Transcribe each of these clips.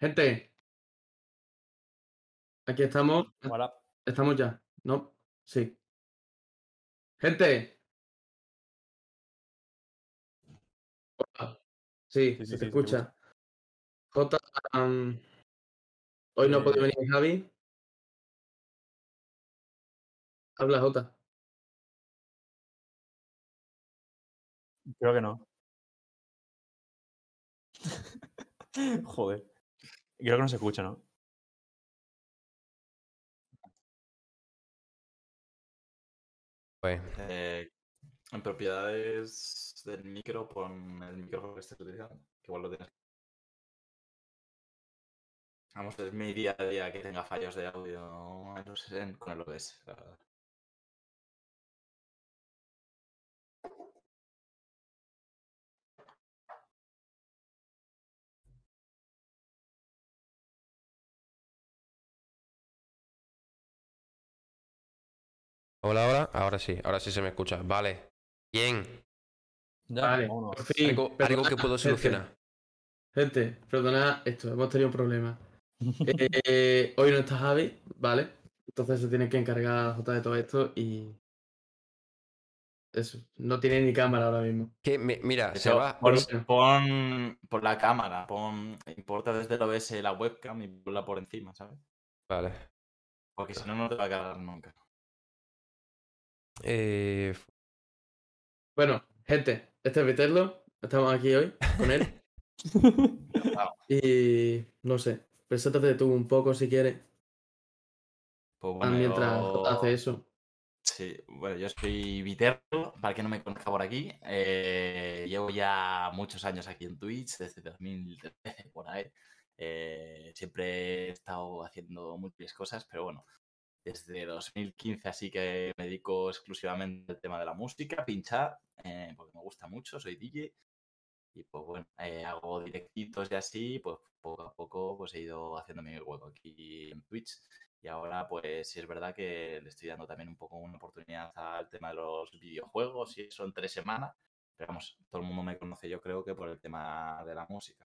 Gente, aquí estamos. Hola. Estamos ya, ¿no? Sí. Gente. Hola. Sí, Sí, se sí, sí, escucha. J, am, hoy no puede Eh, venir Javi. Habla J. Creo que no. Joder. Creo que no se escucha, ¿no? Pues, Eh, en propiedades del micro, pon el micrófono que estés utilizando, que igual lo tienes. Vamos, es mi día a día que tenga fallos de audio en los- en- con el OBS. la verdad. Hola, hola. Ahora sí, ahora sí se me escucha. Vale. Bien. Ya, Vale, por fin. Algo, que puedo gente, solucionar. Gente, perdonad esto, hemos tenido un problema. Eh, hoy no está Javi, ¿vale? Entonces se tiene que encargar J de todo esto y. Eso, no tiene ni cámara ahora mismo. Que me- mira, se va. pon, pon por la cámara, pon, importa desde el OBS la webcam y ponla por encima, ¿sabes? Vale. Porque si no, no te va a cargar nunca. Eh, Bueno, gente, este es Viterlo, estamos aquí hoy con él. y no sé, preséntate tú un poco si quieres, Pues bueno, mientras yo- hace eso. Sí, bueno, yo soy Viterlo, para que no me conozca por aquí. eh, llevo ya muchos años aquí en Twitch, desde 2013 por ahí. eh, siempre he estado haciendo múltiples cosas, pero bueno, desde 2015 así que me dedico exclusivamente al tema de la música, pinchar, eh, porque me gusta mucho, soy DJ. Y pues bueno, eh, hago directitos y así, pues poco a poco pues he ido haciendo mi hueco aquí en Twitch. Y ahora, pues sí es verdad que le estoy dando también un poco una oportunidad al tema de los videojuegos y eso en tres semanas. Pero vamos, todo el mundo me conoce yo creo que por el tema de la música.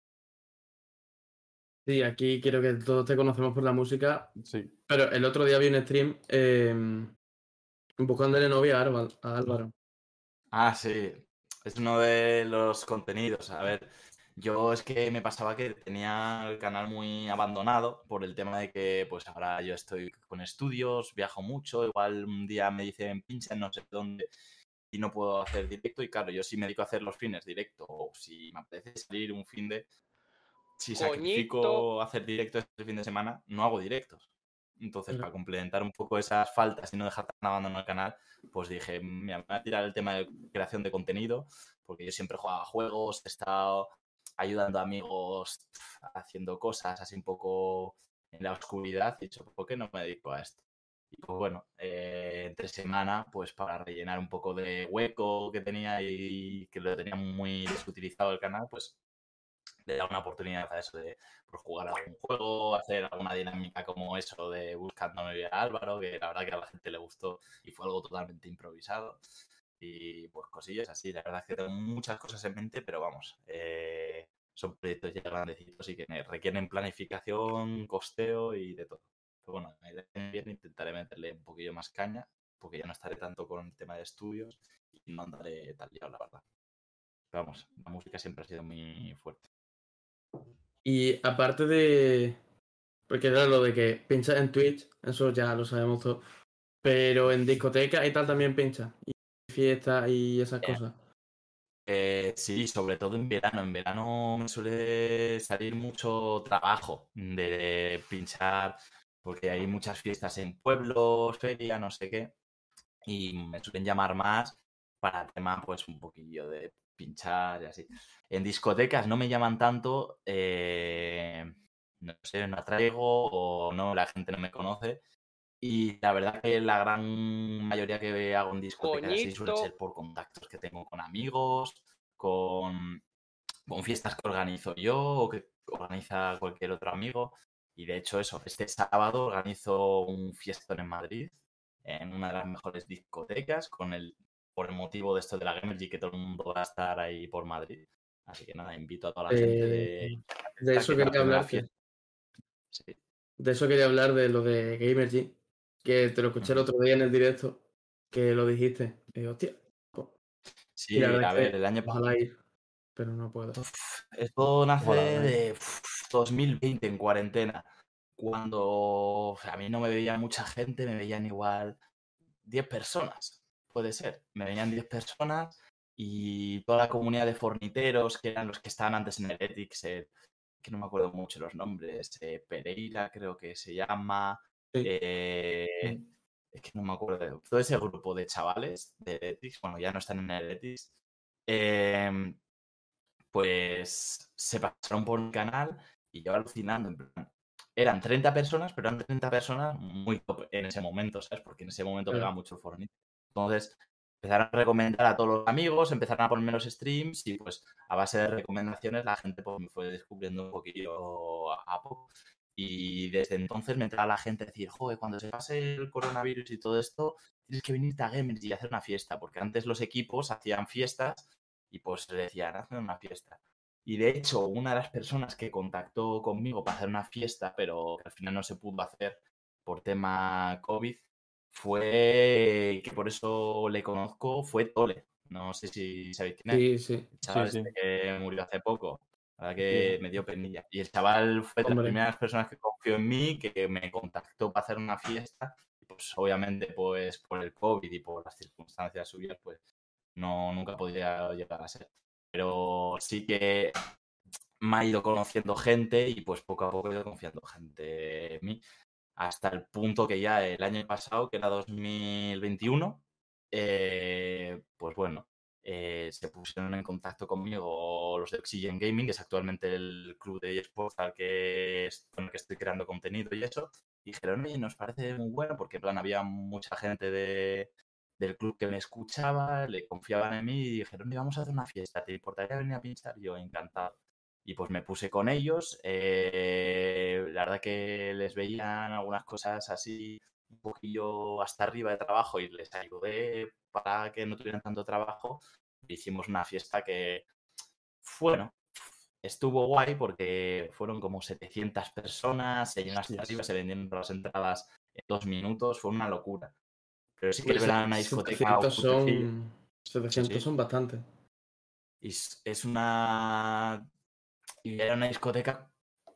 Sí, aquí quiero que todos te conocemos por la música, Sí. pero el otro día vi un stream eh, buscándole novia a Álvaro- a Álvaro. Ah, sí, es uno de los contenidos. A ver, yo es que me pasaba que tenía el canal muy abandonado por el tema de que pues ahora yo estoy con estudios, viajo mucho, igual un día me dicen pincha en no sé dónde y no puedo hacer directo y claro, yo sí me dedico a hacer los fines directo o si me apetece salir un fin de... Si sacrifico hacer directo este fin de semana, no hago directos. Entonces, para complementar un poco esas faltas y no dejar tan abandonado el canal, pues dije, mira, me voy a tirar el tema de creación de contenido, porque yo siempre jugaba juegos, he estado ayudando a amigos haciendo cosas así un poco en la oscuridad, y he dicho, ¿por qué no me dedico a esto? Y pues bueno, eh, entre semana, pues para rellenar un poco de hueco que tenía y que lo tenía muy desutilizado el canal, pues le da una oportunidad a eso de pues, jugar algún juego, hacer alguna dinámica como eso de buscándome a Álvaro, que la verdad que a la gente le gustó y fue algo totalmente improvisado. Y pues cosillas así, la verdad es que tengo muchas cosas en mente, pero vamos, eh, son proyectos ya grandecitos y que requieren planificación, costeo y de todo. Pero bueno, viene intentaré meterle un poquillo más caña, porque ya no estaré tanto con el tema de estudios y no andaré tan liado, la verdad. Vamos, la música siempre ha sido muy fuerte. Y aparte de. Porque era lo de que pinchas en Twitch, eso ya lo sabemos todos. Pero en discoteca y tal también pincha. Y fiestas y esas Eh, cosas. Eh, sí, sobre todo en verano. En verano me suele salir mucho trabajo de pinchar, porque hay muchas fiestas en pueblos, feria, no sé qué. Y me suelen llamar más para tema, pues, un poquillo de pinchar y así. En discotecas no me llaman tanto, eh, no sé, no atraigo o no, la gente no me conoce. Y la verdad que la gran mayoría que hago en discotecas así suele ser por contactos que tengo con amigos, con, con fiestas que organizo yo o que organiza cualquier otro amigo. Y de hecho eso, este sábado organizo un fiestón en Madrid, en una de las mejores discotecas, con el, por el motivo de esto de la Gamergy, que todo el mundo va a estar ahí por Madrid. Así que nada, invito a toda la gente de... Eh, De eso que la quería hablar. Sí. De eso quería hablar de lo de Gamergy. Que te lo escuché el otro día en el directo. Que lo dijiste. Y hostia. pues, Sí, y la verdad a ver, el año pasado... Ir. Pero no puedo. Esto nace Ojalá, de uf, 2020 en cuarentena, cuando a mí no me veía mucha gente, me veían igual 10 personas, puede ser. Me veían 10 personas y toda la comunidad de forniteros, que eran los que estaban antes en Heretics, eh, que no me acuerdo mucho los nombres, eh, Pereira creo que se llama, Sí. eh, es que no me acuerdo, todo ese grupo de chavales de Heretics, bueno, ya no están en Heretics, em, pues se pasaron por el canal y yo alucinando, en plan, eran 30 personas, pero eran 30 personas muy top en ese momento, ¿sabes? Porque en ese momento Claro. pegaba mucho el Fortnite. Entonces empezaron a recomendar a todos los amigos, empezaron a poner los streams y pues a base de recomendaciones la gente pues me fue descubriendo un poquillo a, poco. Y desde entonces me entraba la gente a decir, joder, cuando se pase el coronavirus y todo esto, tienes que venirte a Gamers y hacer una fiesta, porque antes los equipos hacían fiestas y pues le decían, hacen una fiesta. Y de hecho, una de las personas que contactó conmigo para hacer una fiesta, pero al final no se pudo hacer por tema COVID, fue que por eso le conozco, fue Tole. No sé si sabéis quién es. Sí, sí. El chaval sí. este que murió hace poco. La verdad que me dio penilla. Y el chaval fue de las primeras personas que confió en mí, que me contactó para hacer una fiesta. Y pues obviamente, pues por el COVID y por las circunstancias suyas, pues no, nunca podría llegar a ser. Pero sí que me ha ido conociendo gente y pues poco a poco he ido confiando gente en mí. Hasta el punto que ya el año pasado, que era 2021, eh, pues bueno, eh, se pusieron en contacto conmigo los de Oxygen Gaming, que es actualmente el club de eSports al que, con el que estoy creando contenido y eso. Dijeron, oye, nos parece muy bueno, porque en plan había mucha gente de, del club que me escuchaba, le confiaban en mí y dijeron, "Oye, vamos a hacer una fiesta, ¿te importaría venir a pinchar? Yo, encantado. Y pues me puse con ellos. eh, la verdad que les veían algunas cosas así un poquillo hasta arriba de trabajo y les ayudé para que no tuvieran tanto trabajo. Hicimos una fiesta que, bueno, estuvo guay porque fueron como 700 personas, se llenó arriba, se vendieron las entradas en dos minutos, fue una locura. Pero sí que Pues en una discoteca 700 cutrecilla. son. 700 sí. son bastante. Y es una. Y era una discoteca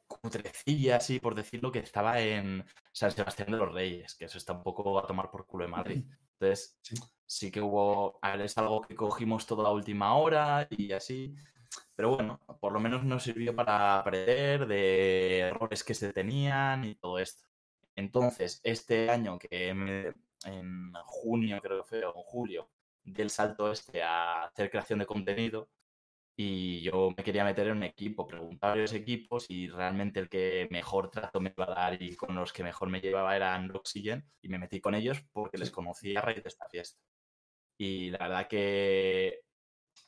cutrecilla, así por decirlo, que estaba en San Sebastián de los Reyes, que eso está un poco a tomar por culo de Madrid. Entonces, Sí. sí que hubo. Es algo que cogimos toda la última hora y así. Pero bueno, por lo menos nos sirvió para aprender de errores que se tenían y todo esto. Entonces, este año que me- en junio, creo que fue, o en julio, di el salto este a hacer creación de contenido y yo me quería meter en un equipo, preguntar a varios equipos y realmente el que mejor trato me iba a dar y con los que mejor me llevaba eran Oxygen y me metí con ellos porque les conocí a raíz de esta fiesta. Y la verdad que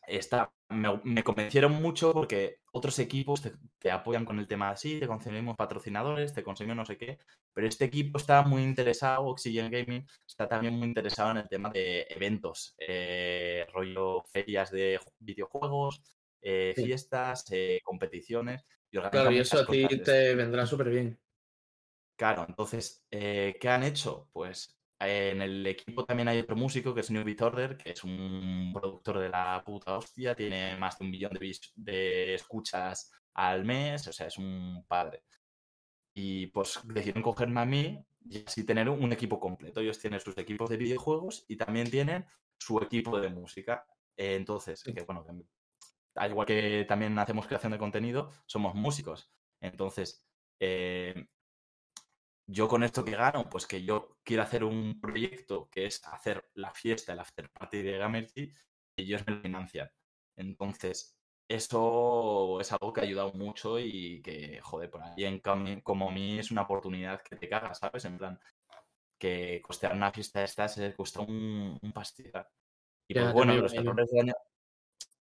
esta, me, me convencieron mucho porque otros equipos te, te apoyan con el tema así, te conseguimos patrocinadores, te conseguimos no sé qué, pero este equipo está muy interesado, Oxygen Gaming, está también muy interesado en el tema de eventos, eh, rollo ferias de ju- videojuegos, eh, Sí. fiestas, eh, competiciones. Y Claro, y eso a ti cosas te vendrá súper bien. Claro, entonces, eh, ¿qué han hecho? Pues en el equipo también hay otro músico que es New Beat Order, que es un productor de la puta hostia, tiene más de un millón de, escuchas al mes, o sea, es un padre. Y pues decidieron cogerme a mí y así tener un equipo completo. Ellos tienen sus equipos de videojuegos y también tienen su equipo de música. Eh, entonces, que bueno, al igual que también hacemos creación de contenido, somos músicos. Entonces, eh, yo con esto que gano, pues que yo quiero hacer un proyecto que es hacer la fiesta, el after party de Gamergy, y ellos me lo financian. Entonces, eso es algo que ha ayudado mucho y que, joder, por ahí en cami- como a mí es una oportunidad que te cagas, ¿sabes? En plan, que costear una fiesta de estas eh, cuesta un, un pastizal. Y pues bueno, los errores del año,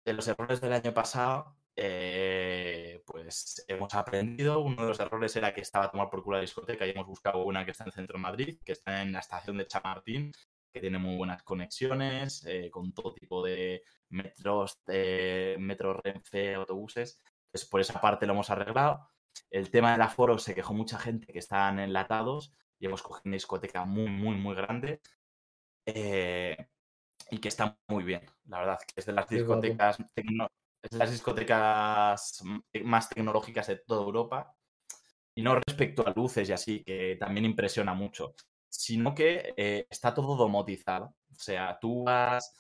de los errores del año pasado, eh, pues hemos aprendido. Uno de los errores era que estaba a tomar por culo la discoteca y hemos buscado una que está en centro de Madrid, que está en la estación de Chamartín, que tiene muy buenas conexiones, eh, con todo tipo de metros, de metro Renfe, autobuses. Entonces, por esa parte lo hemos arreglado. El tema del aforo se quejó mucha gente que estaban enlatados y hemos cogido una discoteca muy, muy, muy grande. eh, y que está muy bien, la verdad, que es de las discotecas, tecno- es de las discotecas m- más tecnológicas de toda Europa. Y no respecto a luces y así, que también impresiona mucho, sino que eh, está todo domotizado. O sea, tú vas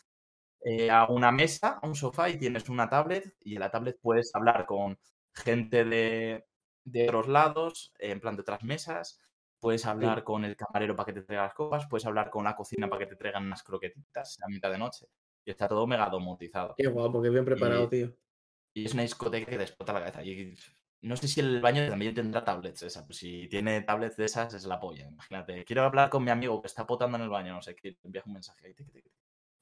eh, a una mesa, a un sofá y tienes una tablet y en la tablet puedes hablar con gente de, de otros lados, en plan de otras mesas, puedes hablar con el camarero para que te traiga las copas, puedes hablar con la cocina para que te traigan unas croquetitas a mitad de noche. Y está todo mega domotizado. Qué guapo, qué bien preparado, Y- tío. Y es una discoteca que te explota la cabeza. Y no sé si el baño también tendrá tablets esa. Pues si tiene tablets de esas, es la polla. Imagínate, quiero hablar con mi amigo que está potando en el baño, no sé qué, te envías un mensaje ahí.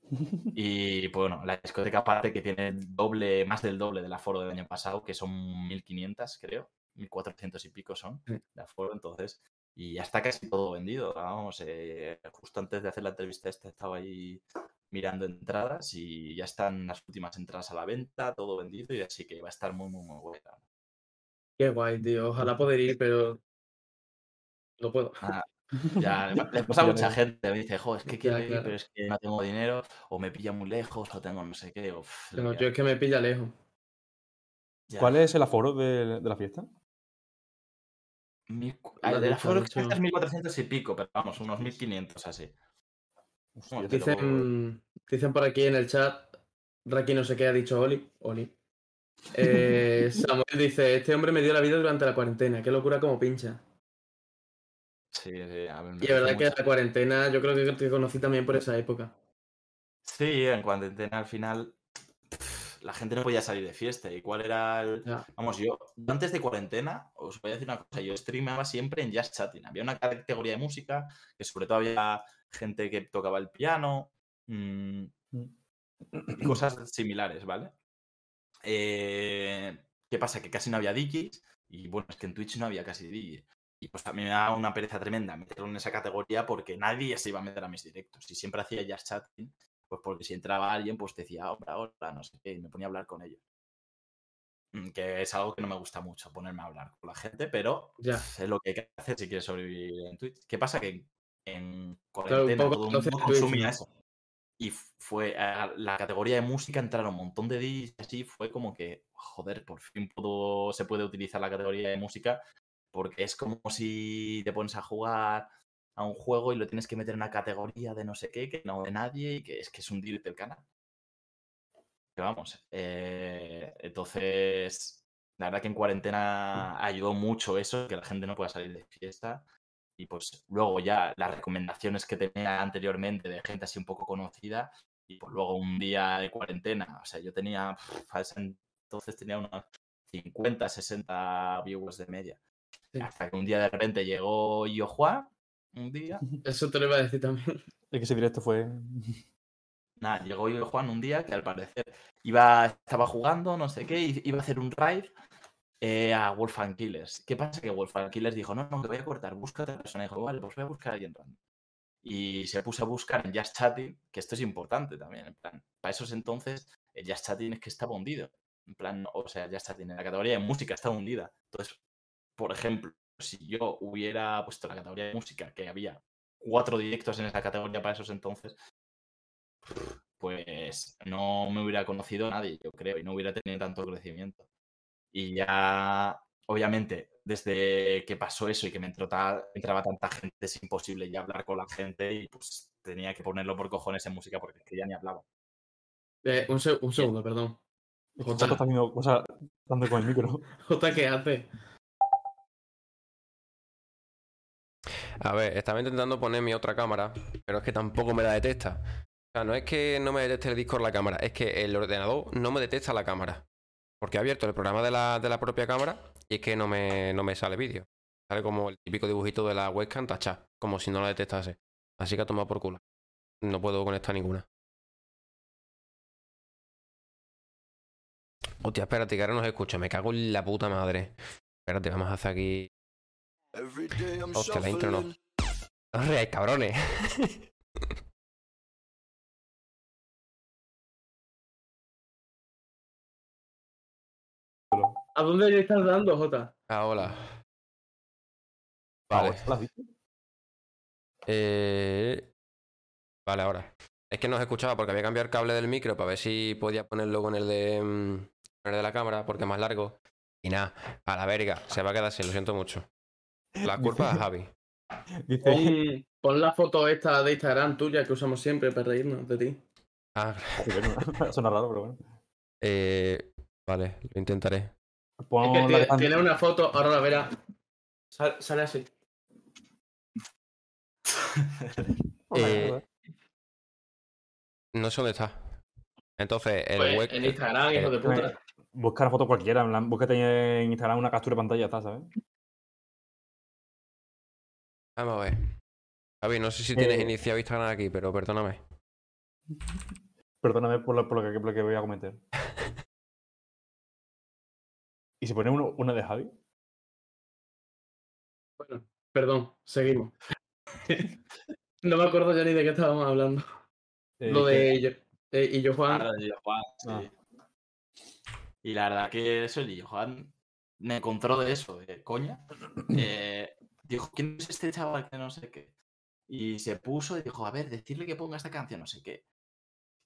Y pues bueno, la discoteca aparte que tiene doble, más del doble del aforo del año pasado, que son 1500, creo, 1400 y pico son de aforo, entonces. Y ya está casi todo vendido. Vamos, eh, justo antes de hacer la entrevista esta estaba ahí mirando entradas y ya están las últimas entradas a la venta, todo vendido y así que va a estar muy, muy, muy buena. Qué guay, tío. Ojalá poder ir, pero no puedo. Ah, ya, le- le pasa a mucha gente, me dice, jo, es que quiero Ya, ir, claro. pero es que no tengo dinero, o me pilla muy lejos, o tengo no sé qué, No, yo es que me pilla lejos. Ya. ¿Cuál es el aforo de, de la fiesta? Mil has que cuesta dicho. es 1400 y pico, pero vamos, unos 1500 así. Hostia, Dicen, dicen por aquí en el chat, Raki no sé qué ha dicho Oli. Oli. Eh, Samuel dice, este hombre me dio la vida durante la cuarentena, qué locura como pincha. Sí, sí, a ver, Y la verdad parece que mucho. la cuarentena yo creo que te conocí también por esa época. Sí, en cuarentena al final la gente no podía salir de fiesta. ¿Y cuál era el...? Vamos, yo antes de cuarentena, os voy a decir una cosa, yo streamaba siempre en Just Chatting. Había una categoría de música que sobre todo había gente que tocaba el piano mm, cosas similares, ¿vale? Eh, ¿Qué pasa? Que casi no había DJs y bueno, es que en Twitch no había casi DJs. Y pues también me da una pereza tremenda meterlo en esa categoría porque nadie se iba a meter a mis directos. Y siempre hacía Just Chatting, pues porque si entraba alguien, pues decía, hola, hola, no sé qué, y me ponía a hablar con ellos. Mm, Que es algo que no me gusta mucho, ponerme a hablar con la gente, pero Ya. es lo que hay que hacer si quieres sobrevivir en Twitch. ¿Qué pasa? Que en cuarentena todo el mundo consumía eso. Y fue a la categoría de música, entraron un montón de DJs y así, fue como que, joder, por fin puedo, se puede utilizar la categoría de música, porque es como si te pones a jugar a un juego y lo tienes que meter en una categoría de no sé qué, que no de nadie y que es que es hundirte el canal. Que vamos, eh, entonces, la verdad que en cuarentena ayudó mucho eso, que la gente no pueda salir de fiesta. Y pues luego ya las recomendaciones que tenía anteriormente de gente así un poco conocida. Y pues luego un día de cuarentena, o sea, yo tenía, entonces tenía unos 50, 60 viewers de media. Sí. Hasta que un día de repente llegó Yo Juan, un día, Eso te lo iba a decir también. Es que ese directo fue. Nada, llegó yo Juan un día que al parecer iba, estaba jugando, no sé qué, iba a hacer un raid eh, a Wolfgang Killers. ¿Qué pasa? Que Wolfgang Killers dijo, no, no, que voy a cortar, busca a otra persona. Y dijo, vale, pues voy a buscar a alguien random. Y se puso a buscar en Just Chatting, que esto es importante también, en plan, para esos entonces, el Just Chatting es que estaba hundido. En plan, o sea, Just Chatting en la categoría de música estaba hundida. Entonces, por ejemplo, si yo hubiera puesto la categoría de música, que había cuatro directos en esa categoría para esos entonces, pues no me hubiera conocido nadie, yo creo, y no hubiera tenido tanto crecimiento. Y ya, obviamente, desde que pasó eso y que me entró ta- entraba tanta gente, es imposible ya hablar con la gente y pues tenía que ponerlo por cojones en música porque es que ya ni hablaba. Eh, un, se- un segundo, perdón. Es que Jota está haciendo cosas dando con el micro. Jota, ¿qué hace? A ver, estaba intentando poner mi otra cámara, pero es que tampoco me la detecta. O sea, no es que no me detecte el Discord la cámara, es que el ordenador no me detecta la cámara. Porque he abierto el programa de la, de la propia cámara y es que no me, no me sale vídeo. Sale como el típico dibujito de la webcam tachada, como si no la detectase. Así que ha tomado por culo. No puedo conectar ninguna. Hostia, espérate, que ahora no se escucha. Me cago en la puta madre. Espérate, vamos a hacer aquí. Hostia, la intro no. No reáis, cabrones. ¿A dónde le estás dando, Jota? Ah, hola. Ah, Vale. Eh... Vale, ahora. Es que no os escuchaba porque había cambiado el cable del micro para ver si podía ponerlo con el de, mm, con el de la cámara porque es más largo. Y nada, a la verga, se va a quedar así, lo siento mucho. La culpa es Javi. Dice, Pon, pon la foto esta de Instagram tuya que usamos siempre para reírnos de ti. Ah, Suena raro, pero bueno. eh, vale, lo intentaré. Pon Es que la tiene, de una foto, ahora la verás. Sal- sale así. Eh. No sé dónde está. Entonces, el Pues, web... en Instagram, hijo de Eh, puta. Busca la foto cualquiera, en plan, búscate en Instagram una captura de pantalla, está, ¿sabes? Vamos a ver. Javi, no sé si tienes Eh, iniciado Instagram aquí, pero perdóname. Perdóname por lo, por lo que, por lo que voy a cometer. ¿Y si pone uno, una de Javi? Bueno, perdón, seguimos. no me acuerdo ya ni de qué estábamos hablando. Eh, Lo que- de yo, eh, y yo, Juan. Claro, el Juan, sí. Ah. Y la verdad que eso, el Juan me encontró de eso, de coña. Eh, dijo, ¿quién es este chaval que no sé qué? Y se puso y dijo, a ver, decirle que ponga esta canción, no sé qué.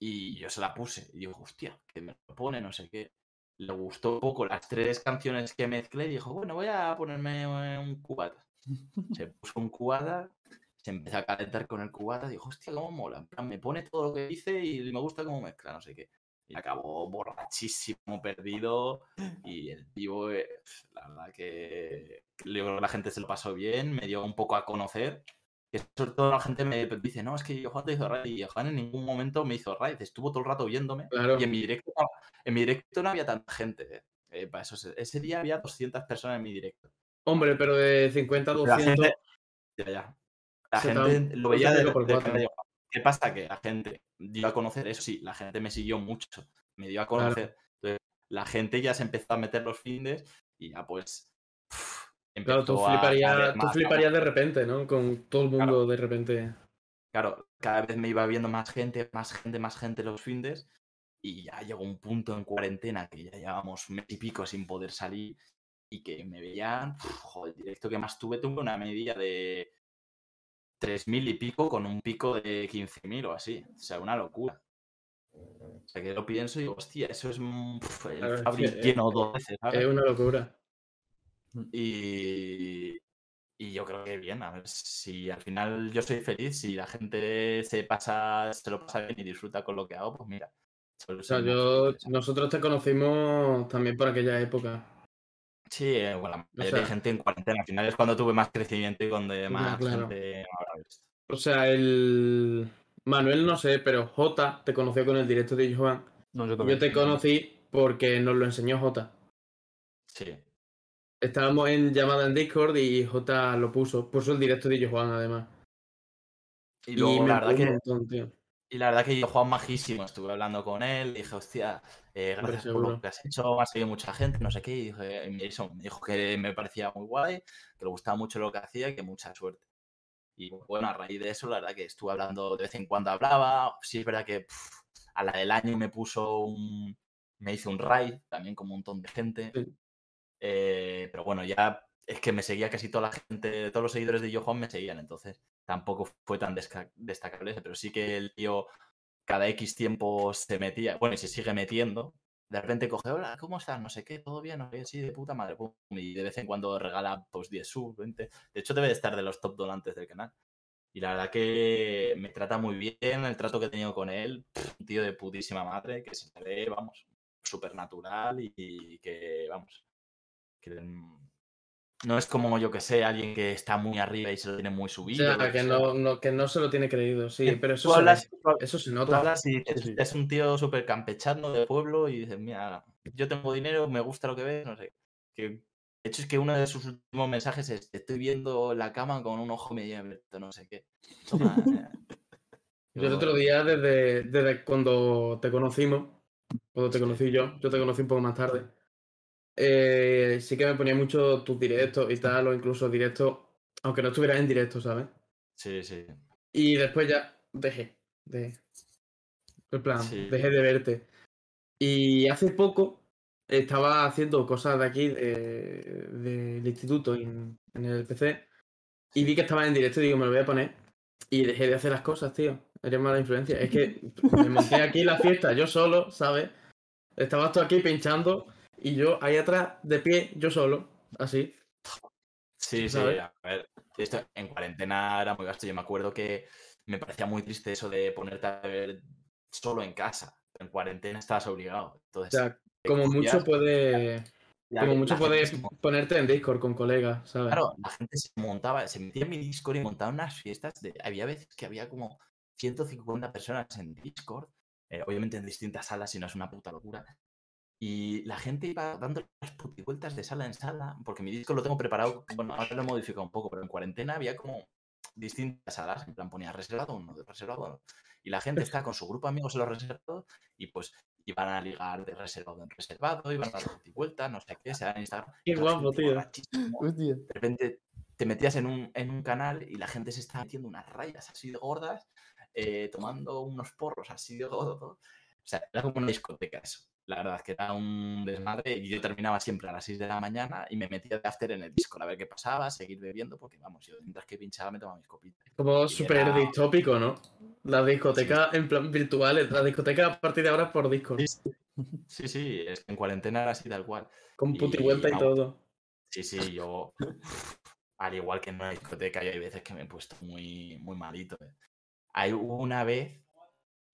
Y yo se la puse. Y digo, hostia, que me lo pone, no sé qué. Le gustó un poco las tres canciones que mezclé y dijo, bueno, voy a ponerme eh, un cubata. Se puso un cubata, se empezó a calentar con el cubata, dijo, hostia, cómo mola. En plan, me pone todo lo que dice y me gusta cómo mezcla, no sé qué. Y acabó borrachísimo, perdido. Y el tío, eh, la verdad que yo creo que la gente se lo pasó bien, me dio un poco a conocer. Que sobre todo la gente me dice, no, es que Johan te hizo raid. Y Johan en ningún momento me hizo raid, estuvo todo el rato viéndome. Claro. Y en mi directo, en mi directo no había tanta gente. eh. Eh, para eso, se- ese día había 200 personas en mi directo. Hombre, pero de 50 a La 200. gente, ya, ya. La gente te- lo veía de, por de ¿Qué pasa? Que la gente dio a conocer, eso sí, la gente me siguió mucho, me dio a conocer. Entonces, la gente ya se empezó a meter los findes y ya pues. Claro, tú fliparías, fliparías de repente, ¿no? Con todo el mundo Claro. de repente. Claro, cada vez me iba viendo más gente, más gente, más gente los findes. Y ya llegó un punto en cuarentena que ya llevábamos un mes y pico sin poder salir. Y que me veían. joder, el directo que más tuve, tuve una media de 3.000 y pico con un pico de 15.000 o así. O sea, una locura. O sea, que lo pienso y digo, hostia, eso es pf, el Claro, es Fabri que, lleno dos veces, ¿sabes? Es una locura. Y, y yo creo que bien, a ver si al final yo soy feliz, si la gente se pasa, se lo pasa bien y disfruta con lo que hago, pues mira. O sea, yo, nosotros te conocimos también por aquella época. Sí, eh, bueno, la mayoría de sea- gente en cuarentena, al final es cuando tuve más crecimiento y cuando más claro. gente. O sea, el. Manuel no sé, pero J te conoció con el directo de Joan. No, yo te conocí porque nos lo enseñó J. Sí, Estábamos en llamada en Discord y J lo puso. Puso el directo de Joan además. y Y, luego la verdad que montón. Y la verdad que yo, Juan, majísimo, estuve hablando con él, dije, hostia, eh, gracias por lo que has hecho, ha seguido mucha gente, no sé qué, y dije- me, eso, me dijo que me parecía muy guay, que le gustaba mucho lo que hacía y que mucha suerte. Y bueno, a raíz de eso, la verdad que estuve hablando, de vez en cuando hablaba, sí es verdad que a la del año me puso un, me hizo un raid, también con un montón de gente, Sí. Eh, pero bueno, ya es que me seguía casi toda la gente, todos los seguidores de Yo Juan me seguían, entonces tampoco fue tan destacable ese, pero sí que el tío cada X tiempo se metía, bueno, y se sigue metiendo, de repente coge, hola, ¿cómo estás? No sé qué, todo bien, no sí, de puta madre, pum, y de vez en cuando regala pues 10 subs, 20, de hecho debe de estar de los top donantes del canal. Y la verdad que me trata muy bien el trato que he tenido con él, un tío de putísima madre, que se ve, vamos, súper natural y, y que, vamos, que mm, No es como, yo que sé, alguien que está muy arriba y se lo tiene muy O subido. sea, lo que sea. no, no- que no se lo tiene creído, sí, Que pero eso se, hablas, eso se tú nota. hablas y es un tío súper campechano de pueblo y dices, mira, yo tengo dinero, me gusta lo que ves, no sé. Que, de hecho, es que uno de sus últimos mensajes es, estoy viendo en la cama con un ojo medio abierto, no sé qué. Toma. Yo el otro día, desde, desde cuando te conocimos, cuando te conocí yo, yo te conocí un poco más tarde, eh, sí que me ponía mucho tus directos y tal, o incluso directos, aunque no estuvieras en directo, ¿sabes? Sí, sí. Y después ya dejé, dejé. En plan, Sí. dejé de verte. Y hace poco estaba haciendo cosas de aquí, de- del instituto, en, en el PC, y vi que estaba en directo y digo, me lo voy a poner. Y dejé de hacer las cosas, tío. Eres mala influencia. Es que me monté aquí la fiesta, yo solo, ¿sabes? Estabas tú aquí pinchando y yo ahí atrás, de pie, yo solo, así. Sí, sí, a ver, esto en cuarentena era muy gasto. Yo me acuerdo que me parecía muy triste eso de ponerte a ver solo en casa. En cuarentena estabas obligado. O Entonces, sea, te como mucho puede. la- Como mucho puedes ponerte en Discord con colegas, ¿sabes? Claro, la gente se montaba, se metía en mi Discord y montaba unas fiestas. De, había veces que había como 150 personas en Discord, eh, obviamente en distintas salas, y no es una puta locura. Y la gente iba dando las putivueltas de sala en sala, porque mi Discord lo tengo preparado, bueno, ahora lo he modificado un poco, pero en cuarentena había como distintas salas, en plan ponía reservado uno, de reservado uno. Y la gente está con su grupo de amigos en los reservados y pues iban a ligar de reservado en reservado, iban a dar putivueltas, no sé qué, se dan en Instagram. Qué guapo, tío. Hostia. de repente te metías en un, en un canal y la gente se estaba metiendo unas rayas así de gordas, eh, tomando unos porros así de gordos. O sea, era como una discoteca eso. La verdad es que era un desmadre y yo terminaba siempre a las 6 de la mañana y me metía de after en el Discord a ver qué pasaba, seguir bebiendo, porque vamos, yo mientras que pinchaba me tomaba mis copitas. Como súper era- distópico, ¿no? La discoteca en plan virtual, la discoteca a partir de ahora por Discord. Sí, sí, es que en cuarentena era así tal cual. Con puti vuelta y todo. Sí, sí, yo. Al igual que en una discoteca, yo hay veces que me he puesto muy, muy malito. eh. Hay una vez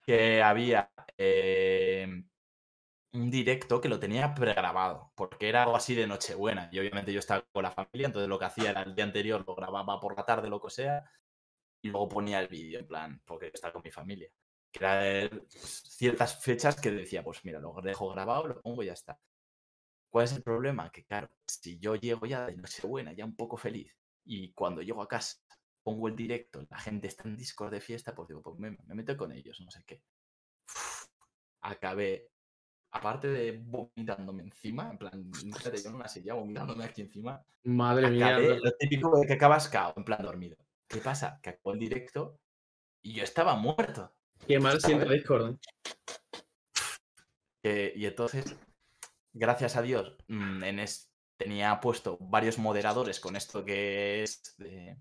que había eh, un directo que lo tenía pregrabado, porque era algo así de Nochebuena. Y obviamente yo estaba con la familia, entonces lo que hacía era el día anterior, lo grababa por la tarde, lo que sea, y luego ponía el vídeo, en plan, porque estaba con mi familia. Que era ciertas fechas que decía, pues mira, lo dejo grabado, lo pongo y ya está. ¿Cuál es el problema? Que claro, si yo llego ya de Nochebuena, ya un poco feliz, y cuando llego a casa pongo el directo, la gente está en Discord de fiesta, pues digo, pues me, me meto con ellos, no sé qué. Uf, acabé, aparte de vomitándome encima, en plan, fíjate, yo en una silla vomitándome aquí encima, Madre mía. acabé lo típico de que acabas cao, en plan dormido. ¿Qué pasa? Que acabó el directo y yo estaba muerto. Qué mal siento. Discord. ¿eh? Y entonces, gracias a Dios, mm, en es- tenía puesto varios moderadores con esto que es de,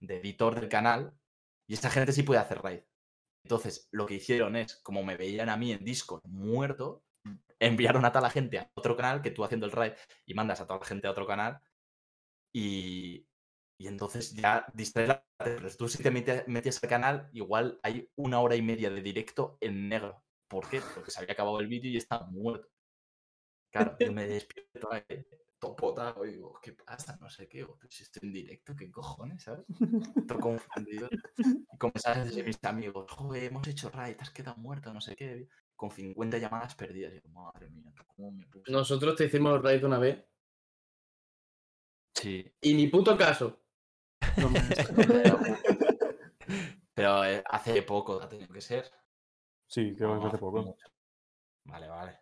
de editor del canal, y esa gente sí puede hacer raid. Entonces, lo que hicieron es, como me veían a mí en Discord muerto, enviaron a toda la gente a otro canal, que tú haciendo el raid y mandas a toda la gente a otro canal, y, y entonces ya distraes pero tú si te metías al canal, igual hay una hora y media de directo en negro. ¿Por qué? Porque se había acabado el vídeo y estaba muerto. Claro, yo me despierto ahí, topotado y digo, ¿qué pasa? No sé qué. "Pero si estoy en directo, ¿qué cojones? ¿Sabes? Todo confundido. Y con mensajes de mis amigos, joder, hemos hecho raid, te has quedado muerto, no sé qué. Con 50 llamadas perdidas. Yo, madre mía, ¿cómo me puse? Nosotros te hicimos raid una vez Sí. y ni puto caso. No me Pero eh, hace poco ha tenido que ser. Sí, creo que No, hace poco. mucho. Vale, vale.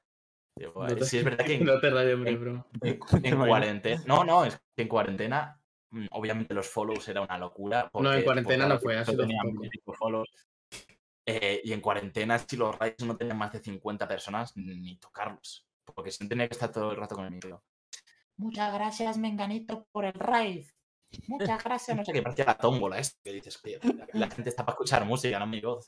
Digo, No eh, te, sí, es verdad que en, no te rayes, hombre, en- bro. en- en imaginas? cuarentena. No, no, es que en cuarentena. mm, Obviamente los follows era una locura. No, en porque, cuarentena no fue, yo Eh, y en cuarentena, si los raids no tenían más de 50 personas, ni tocarlos. Porque si no tenía que estar todo el rato con el micro. Muchas gracias, Menganito, por el raid. Muchas gracias. No sé qué parecía la tómbola esto que dices, "Oye, la gente está para escuchar música, no mi voz.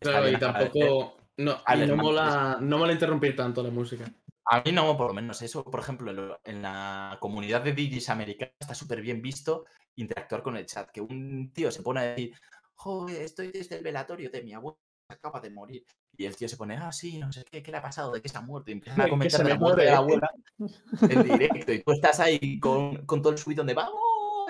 Claro, y tampoco. No, y no mola, no mola interrumpir tanto la música. A mí no, por lo menos eso, por ejemplo, en, la comunidad de DJs americana está súper bien visto interactuar con el chat. Que un tío se pone a decir, joder, estoy desde el velatorio de mi abuelo, acaba de morir. Y el tío se pone, ah, sí, no sé qué, ¿qué le ha pasado? ¿De qué se ha muerto? Y empiezan a comentar la muerte de la abuela en directo. Y tú estás ahí con, con todo el subidón de vamos.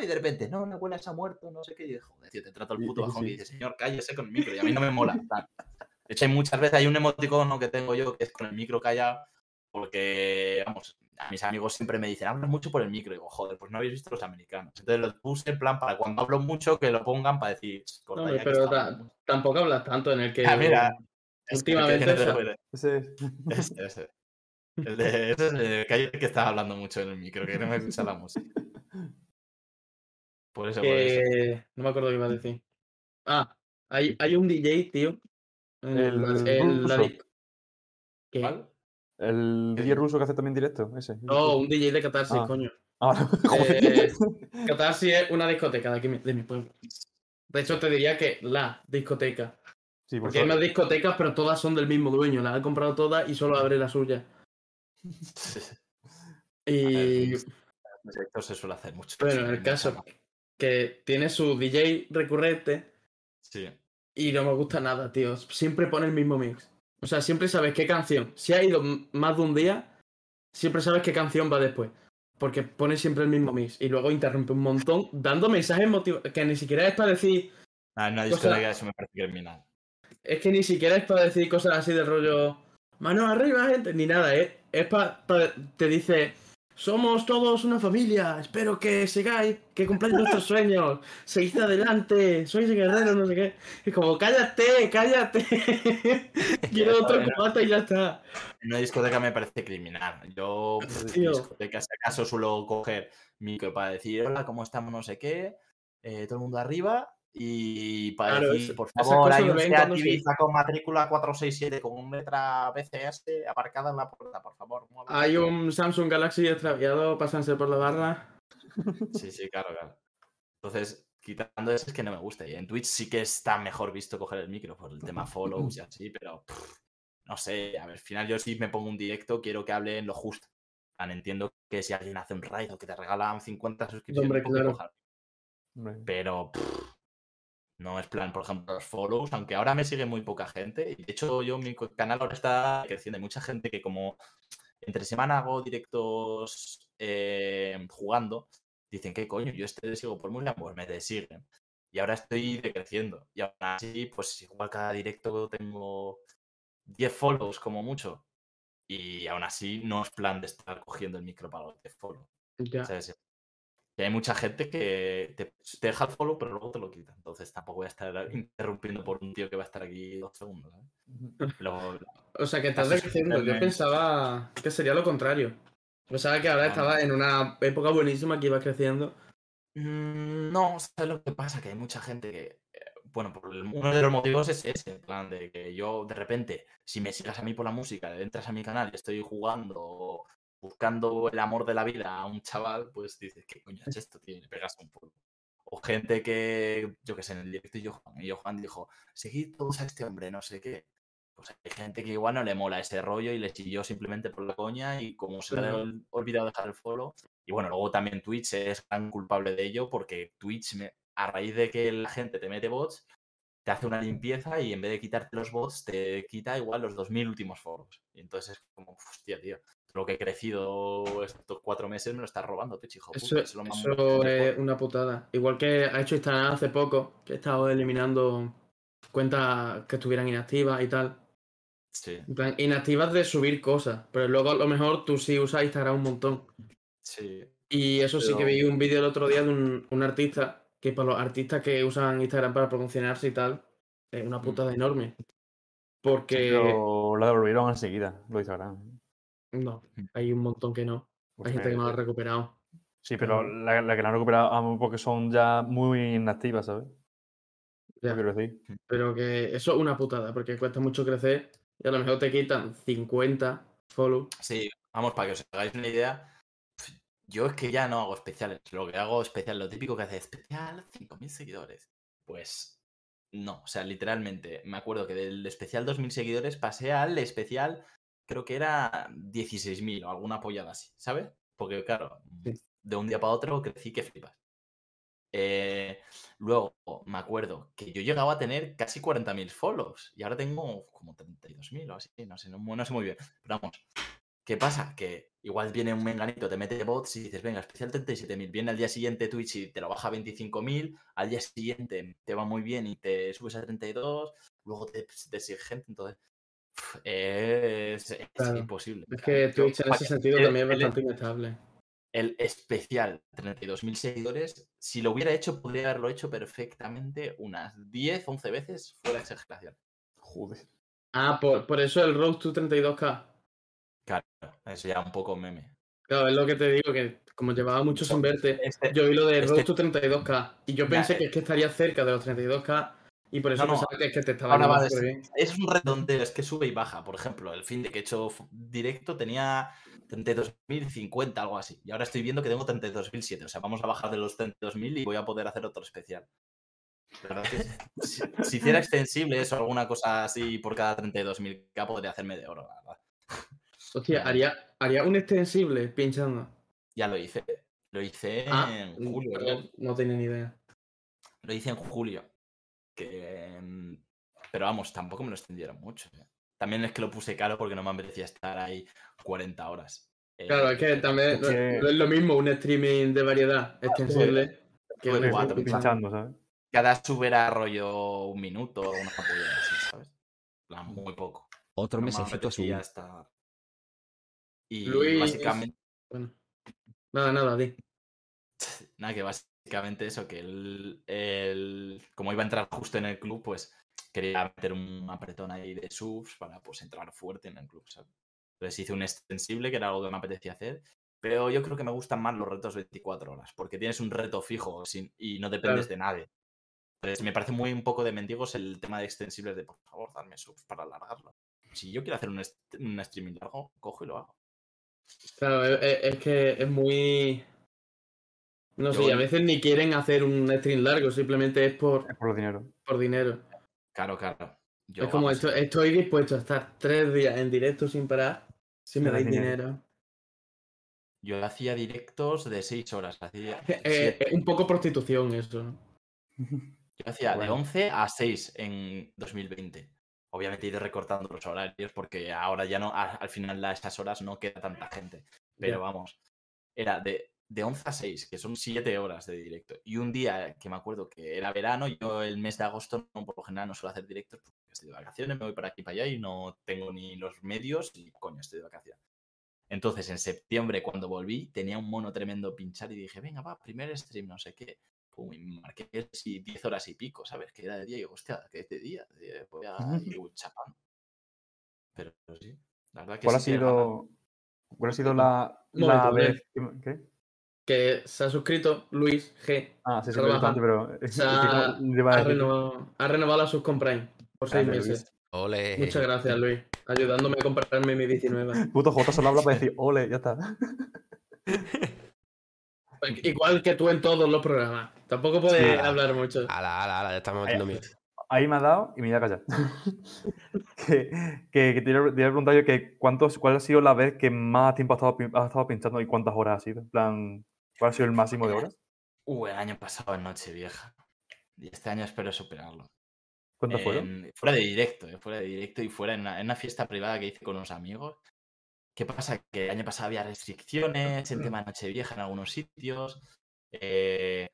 Y de repente, no, la abuela se ha muerto, no sé qué. Y joder, tío, te trato el puto y bajón. sí. Y dice, señor, cállese con el micro. Y a mí no me mola. De hecho, hay muchas veces, hay un emoticono que tengo yo que es con el micro callado. Porque, vamos, a mis amigos siempre me dicen, hablas mucho por el micro. Y digo, joder, pues no habéis visto los americanos. Entonces los puse en plan para cuando hablo mucho que lo pongan para decir, "Ch, corta Hombre, ya que pero está ta- hablando mucho". tampoco hablas tanto en el que. Ah, mira, Es que- últimamente no Ese es. Ese, ese. El de, ese es el que, hay- que está hablando mucho en el micro, que no me escucha la música. Por eso, por eso. No me acuerdo qué iba a decir. Ah, hay, hay un DJ, tío. El ¿Qué? ¿Cuál? El ¿Qué DJ dices? ruso que hace también directo, ese. No, un DJ de Catarsis, Ah. coño. Ah, Eh. Catarsis es una discoteca de aquí mi- de mi pueblo. De hecho, te diría que la discoteca. Sí, por Porque hay más discotecas, pero todas son del mismo dueño. Las ha comprado todas y solo abre la suya. Y En sector se suele hacer mucho. bueno, eso, el caso que tiene su DJ recurrente Sí. y no me gusta nada, tío. Siempre pone el mismo mix. O sea, siempre sabes qué canción. Si ha ido más de un día, siempre sabes qué canción va después. Porque pone siempre el mismo mix. Y luego interrumpe un montón, dando mensajes motivados. Que ni siquiera es para decir. Ah, Cosa- discoteca eso me parece criminal. Es que ni siquiera es para decir cosas así del rollo. Manos arriba, gente. Ni nada, ¿eh? Es para. te dice. Somos todos una familia. Espero que sigáis, que cumpláis vuestros sueños. Seguid adelante. Sois guerreros, no sé qué. Es como, cállate, cállate. Quiero otro combate y ya está. En una discoteca me parece criminal. Yo, pff, en Tío. discotecas, si acaso, suelo coger micro para decir, hola, ¿cómo estamos? No sé qué. eh, todo el mundo arriba. Y para Claro, decir, por favor, hay un Seat. Ibiza con matrícula 467 con letra BCS aparcada en la puerta, por favor. muévete". Hay un Samsung Galaxy extraviado, pásanse por la barra. Sí, sí, claro, claro. Entonces, quitando eso es que no me gusta. Y en Twitch sí que está mejor visto coger el micro por el tema follows y así, pero pff, no sé. A ver, al final yo sí me pongo un directo, quiero que hable en lo justo. Entiendo que si alguien hace un raid o que te regalan 50 suscripciones, Hombre, pues que claro. Hombre. pero pff, no es plan, por ejemplo, los follows, aunque ahora me sigue muy poca gente. Y de hecho, yo mi canal ahora está creciendo. Hay mucha gente que como entre semana hago directos eh, jugando, dicen, ¿qué coño? Yo este le sigo por muy pues me desiguen. Y ahora estoy decreciendo. Y aún así, pues igual cada directo tengo 10 follows como mucho. Y aún así no es plan de estar cogiendo el micro para los 10 follows. Ya. ¿sabes? Y hay mucha gente que te, te deja el follow, pero luego te lo quita. Entonces tampoco voy a estar interrumpiendo por un tío que va a estar aquí dos segundos. Lo- O sea, que estás decreciendo. Yo pensaba que sería lo contrario. Pensaba que ahora No, estaba en una época buenísima que iba creciendo. Mm, No, ¿sabes lo que pasa? Que hay mucha gente que. eh, Bueno, por el- uno de los motivos es ese, en plan de que yo de repente, si me sigas a mí por la música, entras a mi canal y estoy jugando o buscando el amor de la vida a un chaval, pues dices, ¿qué coño es esto, tío? Y le pegas un poco. O gente que, yo que sé, en el directo y Johan, y Johan dijo, seguid todos a este hombre, no sé qué. Pues hay gente que igual no le mola ese rollo y le siguió simplemente por la coña y como se le ha olvidado dejar el follow. Y bueno, luego también Twitch es gran culpable de ello porque Twitch, a raíz de que la gente te mete bots, te hace una limpieza y en vez de quitarte los bots, te quita igual los 2000 últimos foros. Y entonces es como, hostia, tío, lo que he crecido estos cuatro meses me lo estás robando, Twitch, hijo. Eso, puta, eso lo mamo eso gente es una putada. Igual que ha hecho Instagram hace poco, que ha estado eliminando cuentas que estuvieran inactivas y tal. Sí, En plan, inactivas de subir cosas, pero luego a lo mejor tú sí usas Instagram un montón. sí. Y eso sí que vi un vídeo el otro día de un, un artista, que para los artistas que usan Instagram para promocionarse y tal, es una putada enorme. Porque Pero la devolvieron enseguida, lo Instagram. No, hay un montón que no. Hay gente que no lo ha recuperado. Sí, pero la, la que la han recuperado porque son ya muy inactivas, ¿sabes? Ya. Quiero decir. Pero que eso es una putada, porque cuesta mucho crecer y a lo mejor te quitan 50 follow. Sí, vamos, para que os hagáis una idea. Yo es que ya no hago especiales. Lo que hago especial, lo típico que hace especial, 5.000 seguidores. Pues no, o sea, literalmente, me acuerdo que del especial 2.000 seguidores pasé al especial, creo que era 16.000 o alguna apoyada así, ¿sabes? Porque claro, Sí. de un día para otro crecí que flipas. Eh, luego, me acuerdo que yo llegaba a tener casi 40.000 follows y ahora tengo como 32.000 o así, no sé, no, no sé muy bien. Pero vamos, ¿qué pasa? Que igual viene un menganito, te mete bots y dices, venga, especial 37.000. Viene al día siguiente Twitch y te lo baja a 25.000. Al día siguiente te va muy bien y te subes a 32. Luego te, te sigue gente. Entonces, es, es Claro. imposible. Es que Twitch en ese sentido el- también es el- bastante inestable. el especial 32.000 seguidores, si lo hubiera hecho, podría haberlo hecho perfectamente unas 10, 11 veces fuera de exageración. Joder. Ah, por, por eso el Road to 32K. Claro, eso ya un poco meme. Claro, es lo que te digo, que como llevaba mucho sin verte, Este- yo vi lo de Road este- to 32K. Y yo pensé eh. que es que estaría cerca de los 32K. Y por eso No, no, que te estaba Ahora va. Es un redondeo, es que sube y baja. Por ejemplo, el fin de que he hecho directo tenía 32.050, algo así. Y ahora estoy viendo que tengo 32.007. O sea, vamos a bajar de los 32.000 y voy a poder hacer otro especial. La verdad que si, si hiciera extensible eso, alguna cosa así por cada 32.000k, podría hacerme de oro, la verdad. Hostia, haría, haría un extensible pinchando. Ya lo hice. Lo hice Ah, en julio. perdón, no tenía ni idea. Lo hice en julio. Que, mm, pero vamos, tampoco me lo extendieron mucho. eh. También es que lo puse caro porque no me apetecía estar ahí 40 horas. Eh, Claro, es que también no, que- no es lo mismo un streaming de variedad extensible que un cuatro, Pinchando, ¿sabes? Cada sub era rollo un minuto o una polla así, ¿sabes? Plan, muy poco. Otro No me mesecito sin. estar. Y Luis- básicamente, Bueno. Nada, nada, di. nada, que básicamente eso, que él, él- como iba a entrar justo en el club, pues quería meter un apretón ahí de subs para pues entrar fuerte en el club, ¿sabes? Entonces hice un extensible, que era algo que me apetecía hacer, pero yo creo que me gustan más los retos 24 horas, porque tienes un reto fijo sin- y no dependes Claro. de nadie. Entonces me parece muy un poco de mendigos el tema de extensibles de, por favor, darme subs para alargarlo. Si yo quiero hacer un, un streaming largo, cojo y lo hago. Claro, es, es- es que es muy. No sé, a veces ni quieren hacer un stream largo, simplemente es por, Es por dinero. por dinero. Claro, claro. Yo, es como esto, estoy dispuesto a estar tres días en directo sin parar si me dais dinero. dinero. Yo hacía directos de 6 horas. Hacía, Eh, es un poco prostitución eso, ¿no? Yo hacía de bueno. 11 a 6 en 2020. Obviamente he ido recortando los horarios porque ahora ya no, a- al final a esas horas no queda tanta gente. Pero vamos, era de, de 11 a 6, que son 7 horas de directo. Y un día que me acuerdo que era verano, yo el mes de agosto no, por lo general no suelo hacer directos porque estoy de vacaciones, me voy para aquí para allá y no tengo ni los medios y coño, estoy de vacaciones. Entonces en septiembre cuando volví tenía un mono tremendo pinchar y dije, venga, va, primer stream, no sé qué. Pum, y marqué así 10 horas y pico, ¿sabes? Que era de día y digo, hostia, que es de día, eh, voy a ir chapando. Pero, sí, la verdad que ¿Cuál ha sí ganas. sido, cuál ha sido la, la momento, vez que- ¿Qué? Que se ha suscrito Luis G. Ah, sí, sí, bastante, pero. Se ha, ha renovado, ha renovado la subcomprime por seis Grande, Luis. meses. Ole. Muchas gracias, Luis. Ayudándome a comprarme mi 19. Puto J solo habla para decir, ole, ya está. Igual que tú en todos los programas. Tampoco puedes Sí. hablar mucho. Ala, ala, ala, ya estamos metiendo miedo. Ahí me ha dado y me voy a callar. que, que, que te iba a preguntar yo que cuántos, cuál ha sido la vez que más tiempo has estado, has estado pinchando y cuántas horas ha sido. En plan, ¿cuál ha sido el máximo de horas? Uh, el año pasado en Nochevieja. Y este año espero superarlo. ¿Cuántas fueron? En- fuera de directo, eh, fuera de directo y fuera en una, en una fiesta privada que hice con unos amigos. ¿Qué pasa? Que el año pasado había restricciones en tema de Nochevieja en algunos sitios. eh,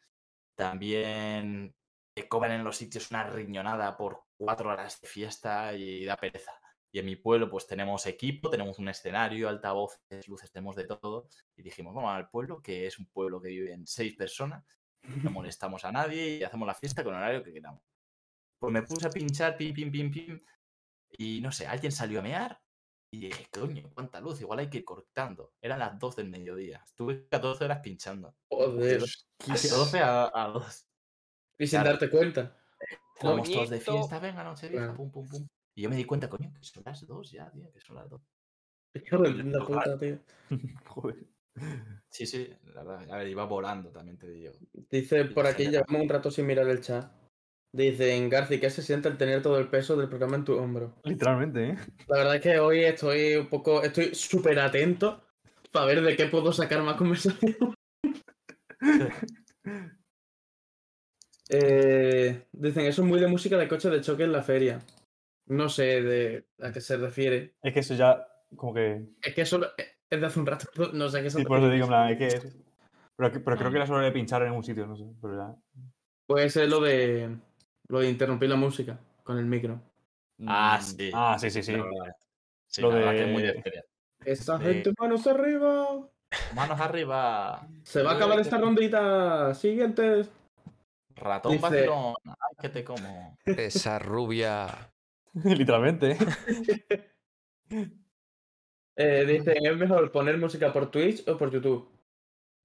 también te cobran en los sitios una riñonada por cuatro horas de fiesta y da pereza. Y en mi pueblo pues tenemos equipo, tenemos un escenario, altavoces, luces, tenemos de todo. Y dijimos, vamos al pueblo, que es un pueblo que viven seis personas, no molestamos a nadie y hacemos la fiesta con el horario que queramos. Pues me puse a pinchar, pim, pim, pim, pim. Y no sé, alguien salió a mear. Y dije, coño, cuánta luz, igual hay que ir cortando. Eran las 2 del mediodía. Estuve 14 horas pinchando. Joder. De 12 a, a 2. Y sin Claro. darte cuenta. Estábamos todos de fiesta, venga, noche vieja, Claro. pum, pum, pum. Y yo me di cuenta, coño, que son las 2 ya, tío, que son las 2. Hijo de la puta, tío. Joder. Sí, sí, la verdad. A ver, iba volando, también te digo. Dice por aquí, llevamos un rato sin mirar el chat. Dicen, Garci, ¿qué se siente el tener todo el peso del programa en tu hombro? Literalmente, ¿eh? La verdad es que hoy estoy un poco, estoy súper atento para ver de qué puedo sacar más conversación. Eh, dicen, eso es muy de música de coche de choque en la feria. No sé de a qué se refiere. Es que eso ya, como que. Es que eso es de hace un rato. No sé a qué se Sí, por eso refiere. digo, en plan, es que es. Pero, pero creo Ah. que era solo de pinchar en un sitio, no sé. Pero ya. Puede ser lo de lo de interrumpir la música con el micro. Ah, Mm, sí. Ah, sí, sí, sí. Lo la verdad que es muy de- de. Esa Sí. gente, manos arriba. Manos arriba. Se va a acabar esta rondita. Siguiente. Ratón Dice- vacilón. Ay, que te como. Esa rubia. Literalmente. ¿eh? Eh, dicen, ¿es mejor poner música por Twitch o por YouTube?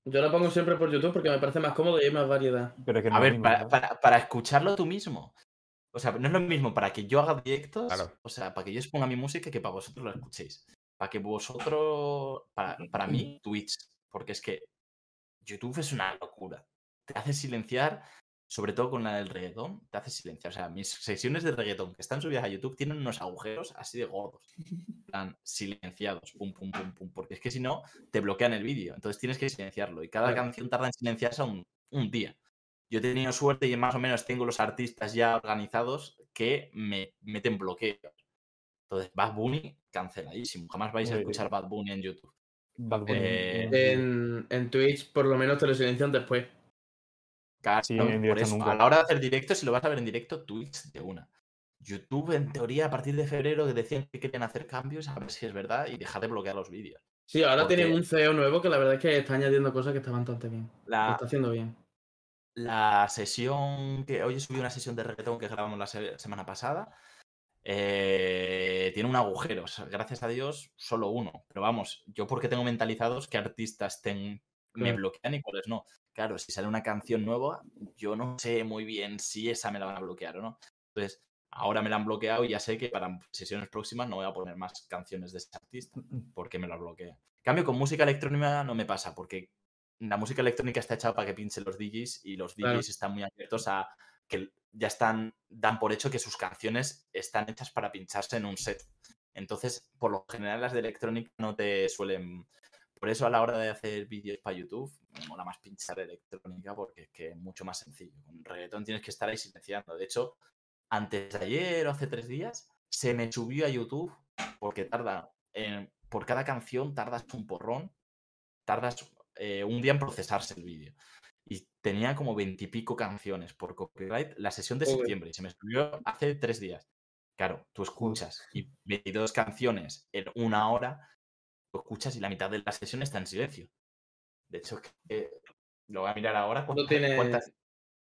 Yo la pongo siempre por YouTube porque me parece más cómodo y hay más variedad. Pero es que no A ver, mismo, para, ¿no? para- para escucharlo tú mismo. O sea, no es lo mismo para que yo haga directos, Claro. o sea, para que yo exponga mi música que para vosotros lo escuchéis. Para que vosotros, para, para mí, Twitch, porque es que YouTube es una locura. Te hace silenciar, sobre todo con la del reggaetón, te hace silenciar. O sea, mis sesiones de reggaetón que están subidas a YouTube tienen unos agujeros así de gordos. Plan, silenciados, pum, pum, pum, pum. Porque es que si no, te bloquean el vídeo. Entonces tienes que silenciarlo. Y cada Claro. canción tarda en silenciarse un, un día. Yo he tenido suerte y más o menos tengo los artistas ya organizados que me meten bloqueos. Entonces, Bad Bunny, canceladísimo. Jamás vais a escuchar Bad Bunny en YouTube. Bad Bunny, Eh, eh, En, en Twitch por lo menos te lo silencian después. Claro, Sí, por en directo eso, nunca. A la hora de hacer directo, si lo vas a ver en directo, Twitch de una. YouTube, en teoría, a partir de febrero, que decían que querían hacer cambios, a ver si es verdad, y dejar de bloquear los vídeos. Sí, ahora Porque- tienen un CEO nuevo que la verdad es que está añadiendo cosas que están bastante bien. Lo La, está haciendo bien. la sesión que hoy he subido una sesión de reggaetón que grabamos la se- semana pasada. eh, tiene un agujero. o sea, gracias a Dios, solo uno. Pero vamos, yo porque tengo mentalizados que artistas ten- me bloquean y cuáles no. Claro, si sale una canción nueva, yo no sé muy bien si esa me la van a bloquear o no. Entonces, ahora me la han bloqueado y ya sé que para sesiones próximas no voy a poner más canciones de ese artista mm, porque me las bloquea. Cambio, con música electrónica no me pasa, porque la música electrónica está hecha para que pinchen los DJs y los DJs Claro. están muy abiertos a que ya están, dan por hecho que sus canciones están hechas para pincharse en un set. Entonces, por lo general, las de electrónica no te suelen. Por eso, a la hora de hacer vídeos para YouTube, me mola más pinchar electrónica porque es que es mucho más sencillo. Con reggaetón tienes que estar ahí silenciando. De hecho, antes de ayer o hace tres días, se me subió a YouTube porque tarda, en- por cada canción tardas un porrón, tardas eh, un día en procesarse el vídeo. Y tenía como veintipico canciones por copyright la sesión de septiembre y se me subió hace tres días. Claro, tú escuchas y 22 canciones en una hora, escuchas y la mitad de la sesión está en silencio. De hecho, que, lo voy a mirar ahora. No tiene, cuántas-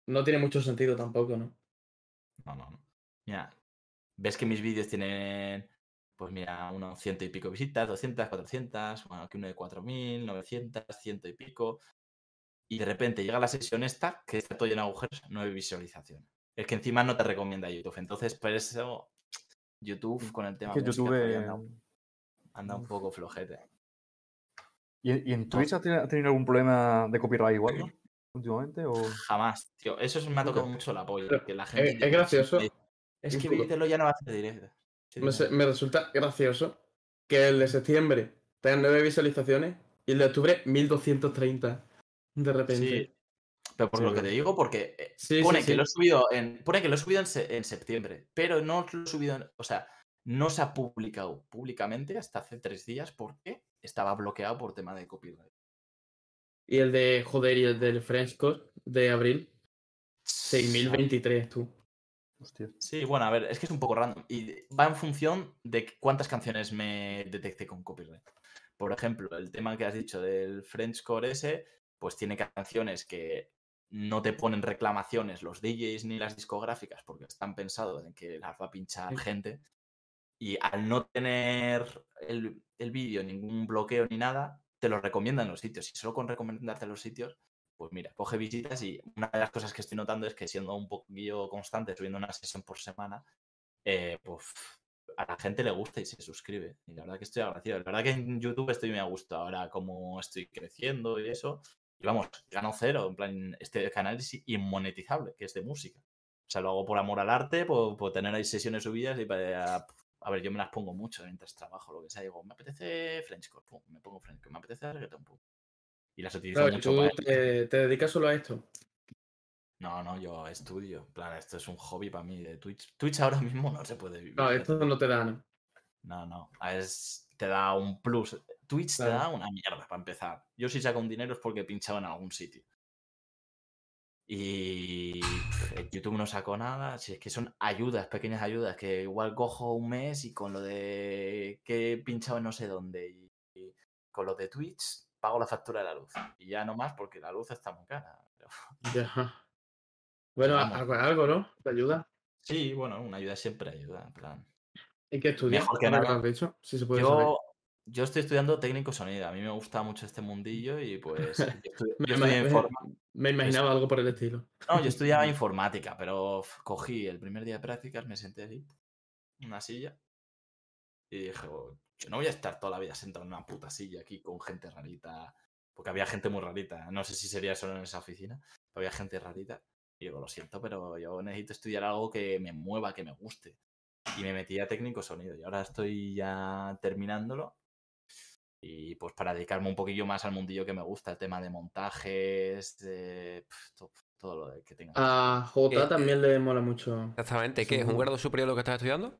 no tiene mucho sentido tampoco, ¿no? No, no, no. Mira, ves que mis vídeos tienen, pues mira, unos ciento y pico visitas, 200, 400, bueno, aquí uno de 4.000, 900, ciento y pico. Y de repente llega la sesión esta, que está todo lleno de agujeros, nueve visualizaciones. Es que encima no te recomienda YouTube. Entonces, por eso, YouTube con el tema que música YouTube. Eh, anda, un poco flojete. ¿Y, y en Twitch has tenido, has tenido algún problema de copyright igual, no? Últimamente, o. Jamás, tío. Eso es- me ha tocado mucho la polla. Pero Que la es- gente es dice, gracioso, Es que poco. Vítelo ya no va a hacer directo. Sí, Me, dime. se- me resulta gracioso que el de septiembre tenga nueve visualizaciones y el de octubre 1230. De repente. Sí, pero por Sí, lo que te digo, porque eh, sí, pone sí. que lo he subido en. Pone que lo he subido en, se- en septiembre, pero no lo he subido en- O sea, no se ha publicado públicamente hasta hace tres días porque estaba bloqueado por tema de copyright. Y el de, joder, y el del French Code de abril, 6023, tú. Hostia. Sí, bueno, a ver, es que es un poco random. Y va en función de cuántas canciones me detecte con copyright. Por ejemplo, el tema que has dicho del French Core ese, pues tiene canciones que no te ponen reclamaciones los DJs ni las discográficas porque están pensados en que las va a pinchar Sí. gente. Y al no tener el, el vídeo ningún bloqueo ni nada, te lo recomiendan los sitios. Y solo con recomendarte los sitios, pues mira, coge visitas y una de las cosas que estoy notando es que siendo un poquillo constante, subiendo una sesión por semana, eh, pues a la gente le gusta y se suscribe. Y la verdad que estoy agradecido. La verdad que en YouTube estoy muy a gusto ahora como estoy creciendo y eso. Y vamos, gano cero. En plan, este canal es inmonetizable, que es de música. O sea, lo hago por amor al arte, por, por tener ahí sesiones subidas y para... A ver, yo me las pongo mucho mientras trabajo, lo que sea. Digo, me apetece Frenchcore, pum, me pongo Frenchcore, me apetece reggaeton, pum. Y las utilizo Claro, mucho tú para... te, te dedicas solo a esto. No, no, yo estudio. Plan, esto es un hobby para mí de Twitch. Twitch ahora mismo no se puede vivir. No, esto no te da, ¿no? No, no. Es, te da un plus. Twitch te Claro. da una mierda para empezar. Yo si saco un dinero es porque he pinchado en algún sitio. Y pff, en YouTube no saco nada. Si es que son ayudas, pequeñas ayudas, que igual cojo un mes y con lo de que he pinchado en no sé dónde y, y con lo de Twitch pago la factura de la luz. Y ya no más porque la luz está muy cara. pero- Ya. Bueno, algo, algo, ¿no? ¿Te ayuda? Sí, bueno, una ayuda siempre ayuda. En plan. ¿Y qué estudias? Mejor que nada. dicho, si se puede saber. Yo, estoy estudiando técnico sonido. A mí me gusta mucho este mundillo y pues yo Me, yo estudié me- informa- me imaginaba algo por el estilo. No, yo estudiaba informática, pero cogí el primer día de prácticas, me senté en una silla, y dije, "Oh, yo no voy a estar toda la vida sentado en una puta silla aquí con gente rarita, porque había gente muy rarita. No sé si sería solo en esa oficina, pero había gente rarita. Y digo, lo siento, pero yo necesito estudiar algo que me mueva, que me guste. Y me metí a técnico sonido, y ahora estoy ya terminándolo. Y pues para dedicarme un poquillo más al mundillo que me gusta, el tema de montajes, de pf, to- todo, lo de que tenga. A J Eh, también le mola mucho. Exactamente. ¿Qué? ¿Es un grado superior lo que estás estudiando?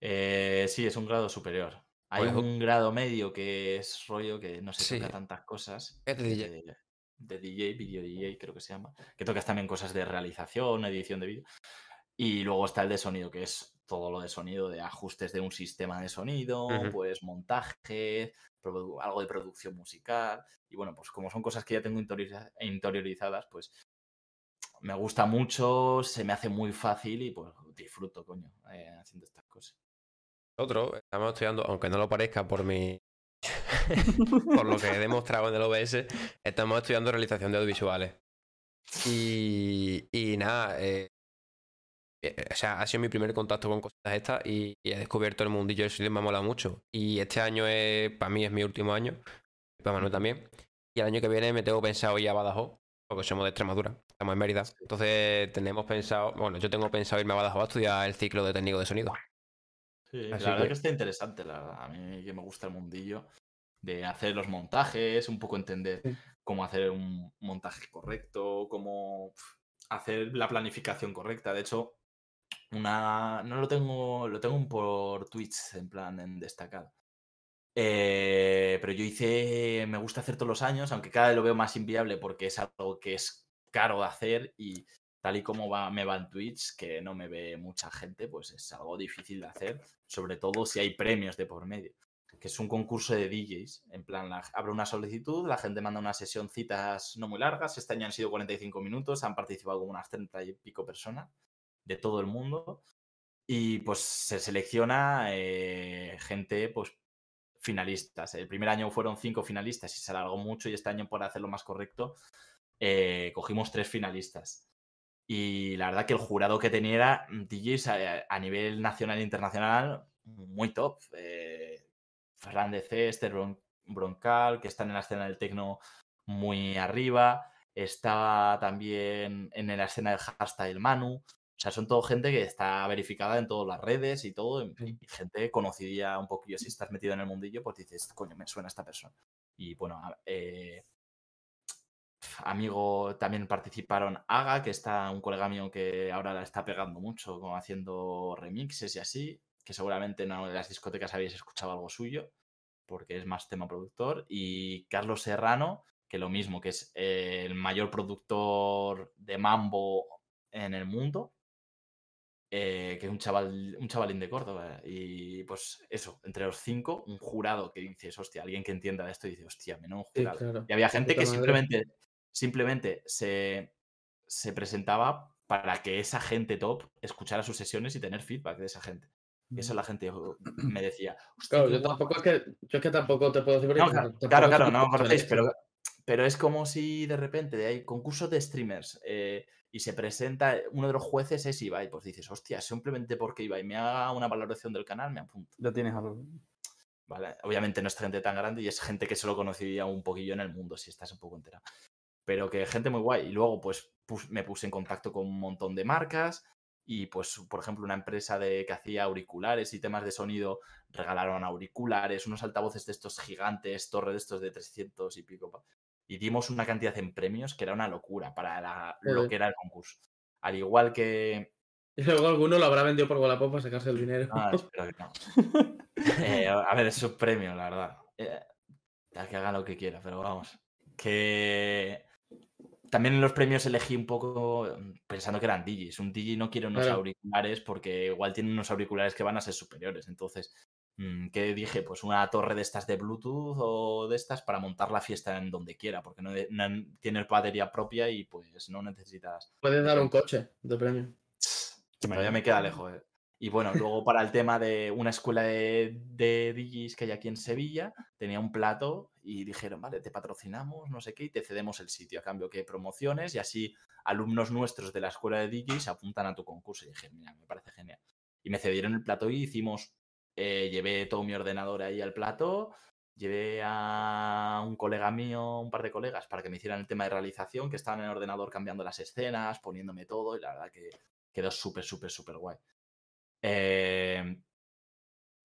Eh, sí, es un grado superior. Hay Pues, un grado medio que es rollo que no se Sí. toca tantas cosas. Es de DJ. De, de DJ, video DJ creo que se llama. Que tocas también cosas de realización, edición de vídeo. Y luego está el de sonido, que es todo lo de sonido, de ajustes de un sistema de sonido, pues montaje, algo de producción musical. Y bueno, pues como son cosas que ya tengo interioriza- interiorizadas, pues me gusta mucho, se me hace muy fácil y pues disfruto, coño, eh, haciendo estas cosas. Nosotros estamos estudiando, aunque no lo parezca por mi. por lo que he demostrado en el OBS, estamos estudiando realización de audiovisuales. Y, y nada, eh, o sea, ha sido mi primer contacto con cosas estas y, y he descubierto el mundillo del sonido y me ha molado mucho. Y este año es, para mí es mi último año, para Manuel también. Y el año que viene me tengo pensado ir a Badajoz, porque somos de Extremadura, estamos en Mérida. Entonces tenemos pensado, bueno, yo tengo pensado irme a Badajoz a estudiar el ciclo de técnico de sonido. Sí, Así la verdad que- que está interesante, la verdad. A mí que me gusta el mundillo de hacer los montajes, un poco entender Sí. cómo hacer un montaje correcto, cómo hacer la planificación correcta. De hecho, una no lo tengo, lo tengo por Twitch en plan en destacado. Eh, pero yo hice, me gusta hacer todos los años, aunque cada vez lo veo más inviable porque es algo que es caro de hacer y tal y como va, me va en Twitch, que no me ve mucha gente, pues es algo difícil de hacer, sobre todo si hay premios de por medio, que es un concurso de DJs, en plan, la- abre una solicitud, la gente manda una sesión, citas no muy largas, este año han sido 45 minutos, han participado como unas 30 y pico personas de todo el mundo, y pues se selecciona eh, gente, pues finalistas. El primer año fueron cinco finalistas y se alargó mucho y este año, por hacerlo más correcto, eh, cogimos tres finalistas. Y la verdad que el jurado que tenía era DJs a, a nivel nacional e internacional muy top. Eh, Ferran de C, Esther Bron- Broncal, que están en la escena del tecno muy arriba. Está también en la escena del hashtag Manu. O sea, son todo gente que está verificada en todas las redes y todo. y-. Y gente conocida un poquillo. Si estás metido en el mundillo, pues dices, coño, me suena esta persona. Y bueno, eh, amigo también participaron Aga, que está un colega mío que ahora la está pegando mucho, como haciendo remixes y así, que seguramente en una de las discotecas habéis escuchado algo suyo, porque es más tema productor. Y Carlos Serrano, que lo mismo, que es eh, el mayor productor de mambo en el mundo. Eh, que es un chaval, un chavalín de Córdoba. Y pues eso, entre los cinco, un jurado que dices, hostia, alguien que entienda de esto dice, hostia, menos Sí, jurado. claro. Y había gente que simplemente, simplemente se, se presentaba para que esa gente top escuchara sus sesiones y tener feedback de esa gente. Y eso la gente oh, me decía. "Hostia, Claro, yo guapo". tampoco es que, yo es que tampoco te puedo decir No, claro, claro, claro, no en conocéis, pero, pero es como si de repente hay concursos de streamers eh, y se presenta uno de los jueces es Ibai, pues dices, hostia, simplemente porque Ibai me haga una valoración del canal, me apunto. Ya tienes algo. ¿vale? Obviamente no es gente tan grande y es gente que solo conocía un poquillo en el mundo, si estás un poco enterado. Pero que gente muy guay. Y luego, pues, pus- me puse en contacto con un montón de marcas y, pues, por ejemplo, una empresa de, que hacía auriculares y temas de sonido regalaron auriculares, unos altavoces de estos gigantes, torre de estos de 300 y pico. Y dimos una cantidad en premios que era una locura para la- lo que era el concurso. Al igual que... Y luego alguno lo habrá vendido por Wallapop para sacarse el dinero. Ah, espero que no. Eh, a ver, es un premio, la verdad. Eh, que haga lo que quiera, pero vamos. Que también en los premios elegí un poco mm, pensando que eran digis. Un digi no quiere unos Claro. auriculares porque igual tiene unos auriculares que van a ser superiores. Entonces, mm, ¿qué dije? Pues una torre de estas de Bluetooth o de estas para montar la fiesta en donde quiera, porque no, no tienes batería propia y pues no necesitas Puedes dar un coche de premio. Todavía me queda lejos. eh. Y bueno, luego para el tema de una escuela de, de DJs que hay aquí en Sevilla, tenía un plato y dijeron, vale, te patrocinamos, no sé qué, y te cedemos el sitio a cambio que promociones y así alumnos nuestros de la escuela de DJs apuntan a tu concurso. Y dije, mira, me parece genial. Y me cedieron el plato y hicimos, eh, llevé todo mi ordenador ahí al plato, llevé a un colega mío, un par de colegas, para que me hicieran el tema de realización, que estaban en el ordenador cambiando las escenas, poniéndome todo, y la verdad que quedó súper, súper, súper guay. Eh,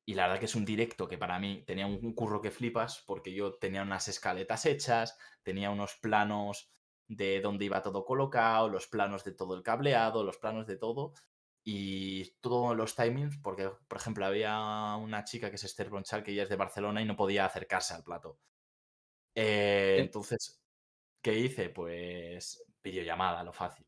y la verdad que es un directo que para mí tenía un curro que flipas, porque yo tenía unas escaletas hechas, tenía unos planos de dónde iba todo colocado, los planos de todo el cableado, los planos de todo, y todos los timings, porque, por ejemplo, había una chica que es Esther Bronchal, que ella es de Barcelona y no podía acercarse al plato. Eh, entonces, ¿qué hice? Pues videollamada, lo fácil.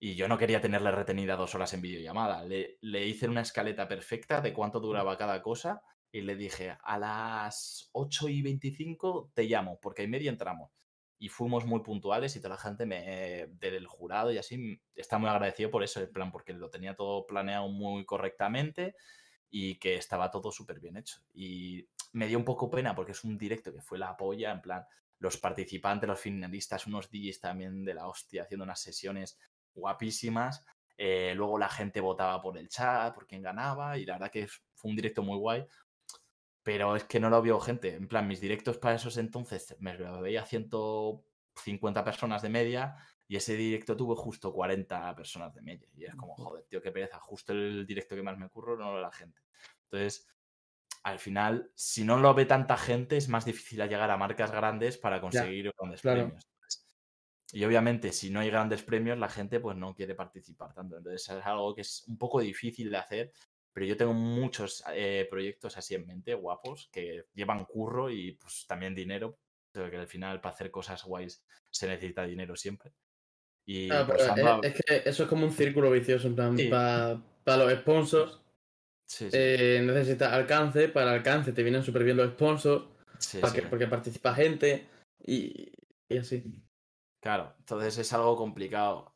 Y yo no quería tenerle retenida dos horas en videollamada. Le, le hice una escaleta perfecta de cuánto duraba cada cosa y le dije, a las 8 y 25 te llamo, porque en media entramos. Y fuimos muy puntuales y toda la gente me, del jurado y así está muy agradecido por eso, el plan, porque lo tenía todo planeado muy correctamente y que estaba todo súper bien hecho. Y me dio un poco pena porque es un directo que fue la polla, en plan, los participantes, los finalistas, unos DJs también de la hostia, haciendo unas sesiones guapísimas. Eh, luego la gente votaba por el chat, por quién ganaba, y la verdad que fue un directo muy guay. Pero es que no lo vio gente. En plan, mis directos para esos entonces me veía 150 personas de media y ese directo tuvo justo 40 personas de media. Y es como, joder, tío, qué pereza. Justo el directo que más me curro no lo ve la gente. Entonces, al final, si no lo ve tanta gente, es más difícil llegar a marcas grandes para conseguir grandes claro. premios. Y obviamente, si no hay grandes premios, la gente pues no quiere participar tanto. Entonces, es algo que es un poco difícil de hacer, pero yo tengo muchos eh, proyectos así en mente, guapos, que llevan curro y pues también dinero, que al final para hacer cosas guays se necesita dinero siempre. Y pues, es, que eso es como un círculo vicioso, en plan, Sí. para los sponsors sí, sí, eh, necesitas alcance, para alcance te vienen súper bien los sponsors, para que- porque participa gente y, y así. Claro, entonces es algo complicado.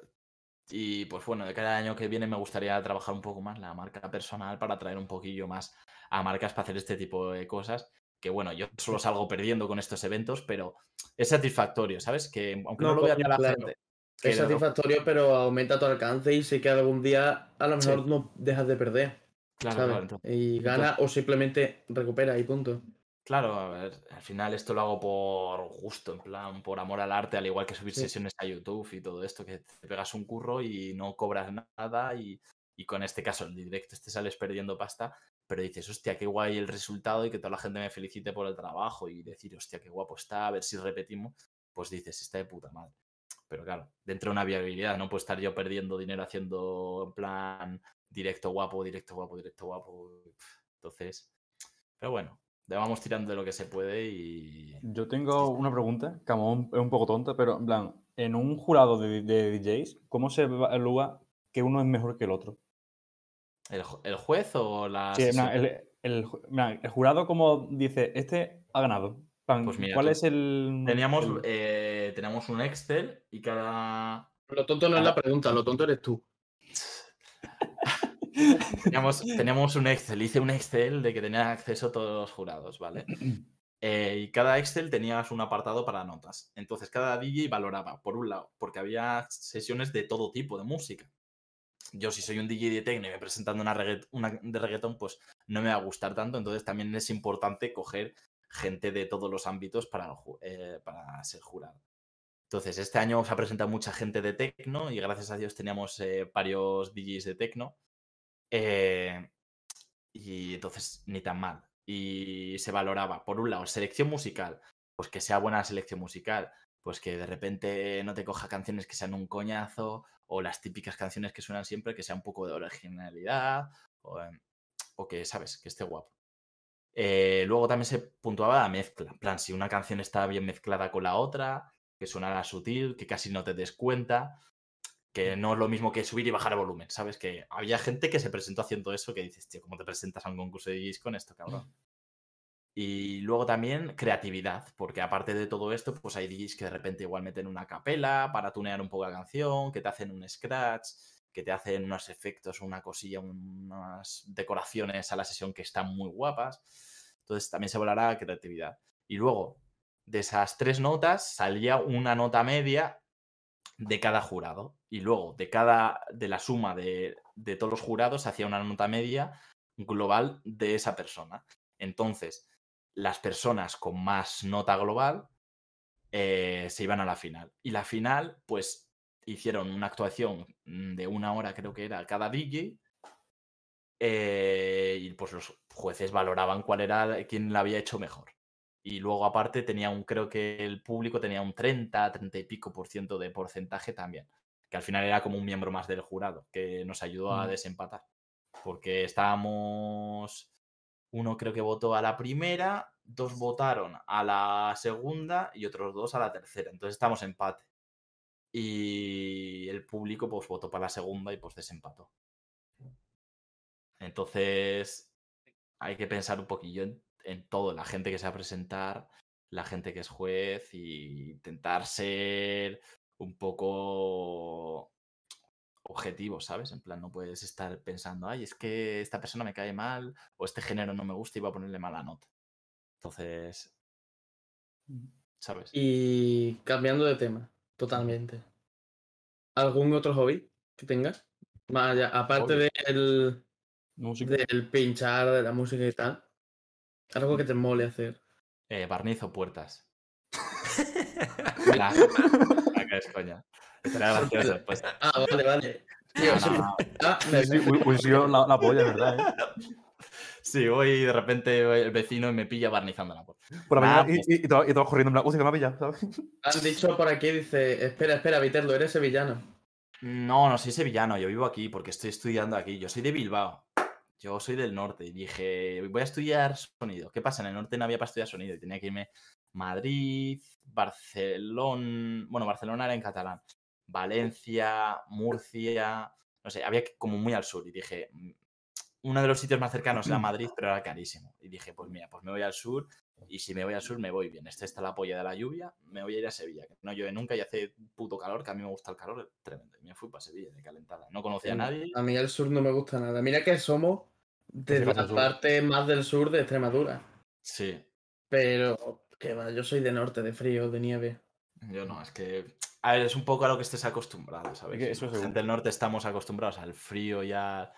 Y pues bueno, de cada año que viene me gustaría trabajar un poco más la marca personal para atraer un poquillo más a marcas para hacer este tipo de cosas. Que bueno, yo solo salgo perdiendo con estos eventos, pero es satisfactorio, ¿sabes? Que aunque no, No, lo vea coño, toda la claro. gente. Es satisfactorio, pero aumenta tu alcance y sé que algún día a lo Sí. mejor no dejas de perder, Claro, ¿sabes? claro, entonces- y gana o simplemente recupera y punto. Claro, a ver, al final esto lo hago por gusto, en plan, por amor al arte, al igual que subir Sí. sesiones a YouTube y todo esto, que te pegas un curro y no cobras nada y, y con este caso, el directo te sales perdiendo pasta, pero dices, hostia, qué guay el resultado y que toda la gente me felicite por el trabajo y decir, hostia, qué guapo está, a ver si repetimos, pues dices, está de puta madre. Pero claro, dentro de una viabilidad, no puedo estar yo perdiendo dinero haciendo en plan directo guapo, directo guapo, directo guapo. Entonces, pero bueno, vamos tirando de lo que se puede y. Yo tengo una pregunta, que es un poco tonta, pero en plan, en un jurado de, de DJs, ¿cómo se evalúa que uno es mejor que el otro? ¿El, el juez o la.? Sí, en plan, sesión? el, el ju- en plan, el jurado como dice, este ha ganado. Plan, Pues mira, ¿Cuál tú- es el...? Teníamos, el- eh, teníamos un Excel y cada. Lo tonto no es la pregunta, lo tonto eres tú. Teníamos, teníamos un Excel, hice un Excel de que tenían acceso todos los jurados, ¿vale? Eh, y cada Excel tenías un apartado para notas. Entonces cada DJ valoraba, por un lado, porque había sesiones de todo tipo de música. Yo si soy un DJ de techno y me presentando una, regga- una de reggaetón, pues no me va a gustar tanto. Entonces también es importante coger gente de todos los ámbitos para, eh, para ser jurado. Entonces, este año se ha presentado mucha gente de techno y gracias a Dios teníamos eh, varios DJs de techno. Eh, y entonces, ni tan mal. Y se valoraba, por un lado, selección musical, pues que sea buena la selección musical, pues que de repente no te coja canciones que sean un coñazo, o las típicas canciones que suenan siempre, que sea un poco de originalidad, o, em, que, ¿sabes? Que esté guapo. Eh, luego también se puntuaba la mezcla. En plan, si una canción está bien mezclada con la otra, que sonara sutil, que casi no te des cuenta, que no es lo mismo que subir y bajar el volumen, ¿sabes? Que había gente que se presentó haciendo eso que dices, tío, ¿cómo te presentas a un concurso de DJs con esto, cabrón? Y luego también creatividad, porque aparte de todo esto, pues hay DJs que de repente igual meten una capela para tunear un poco la canción, que te hacen un scratch, que te hacen unos efectos, una cosilla, unas decoraciones a la sesión que están muy guapas. Entonces también se volará creatividad. Y luego, de esas tres notas, salía una nota media de cada jurado. Y luego, de cada, de la suma de, de todos los jurados, hacía una nota media global de esa persona. Entonces, las personas con más nota global eh, se iban a la final. Y la final, pues hicieron una actuación de una hora, creo que era, cada DJ. eh, y pues los jueces valoraban cuál era, quién la había hecho mejor. Y luego, aparte, tenía un, creo que el público tenía un 30, 30 y pico por ciento de porcentaje también. Que al final era como un miembro más del jurado, que nos ayudó a Mm. desempatar. Porque estábamos uno creo que votó a la primera, dos votaron a la segunda y otros dos a la tercera. Entonces estamos empate. Y el público pues votó para la segunda y pues desempató. Entonces hay que pensar un poquillo en, en todo, la gente que se va a presentar, la gente que es juez y intentar ser un poco objetivo, ¿sabes? En plan, no puedes estar pensando, ay, es que esta persona me cae mal o este género no me gusta y voy a ponerle mala nota. Entonces, ¿sabes? Y cambiando de tema, totalmente. ¿Algún otro hobby que tengas? Más allá, aparte del, Música. del pinchar, de la música y tal. Algo que te mole hacer. Eh, barnizo puertas. La, la que es coña. Gracioso. Pues, Ah, vale, vale. Tío, no, ah, me- Sí, la, la polla, ¿verdad? eh? Sí, voy y de repente el vecino me pilla barnizando la puerta. Por la Nah, mañana y, y, y te vas y te vas corriendo en plan, uy, que me ha pillado, ¿sabes? Han dicho por aquí, dice, espera, espera, Viterlo, eres sevillano. No, no soy sevillano, yo vivo aquí porque estoy estudiando aquí. Yo soy de Bilbao. Yo soy del norte y dije, voy a estudiar sonido. ¿Qué pasa? En el norte no había para estudiar sonido y tenía que irme Madrid, Barcelona. Bueno, Barcelona era en catalán. Valencia, Murcia. No sé, había que como muy al sur y dije, "Mm, uno de los sitios más cercanos era Madrid, pero era carísimo. Y dije, pues mira, pues me voy al sur y si me voy al sur me voy bien. Este está la polla de la lluvia, me voy a ir a Sevilla. Que no llueve nunca y hace puto calor, que a mí me gusta el calor tremendo. Y me fui para Sevilla de calentada. No conocía a nadie. A mí el sur no me gusta nada. Mira que somos de la parte más del sur de Extremadura. Sí, Pero, que va, yo soy de norte, de frío, de nieve. yo no, es que. A ver, es un poco a lo que estés acostumbrado, ¿sabes? que eso seguro. gente del norte estamos acostumbrados al frío y a,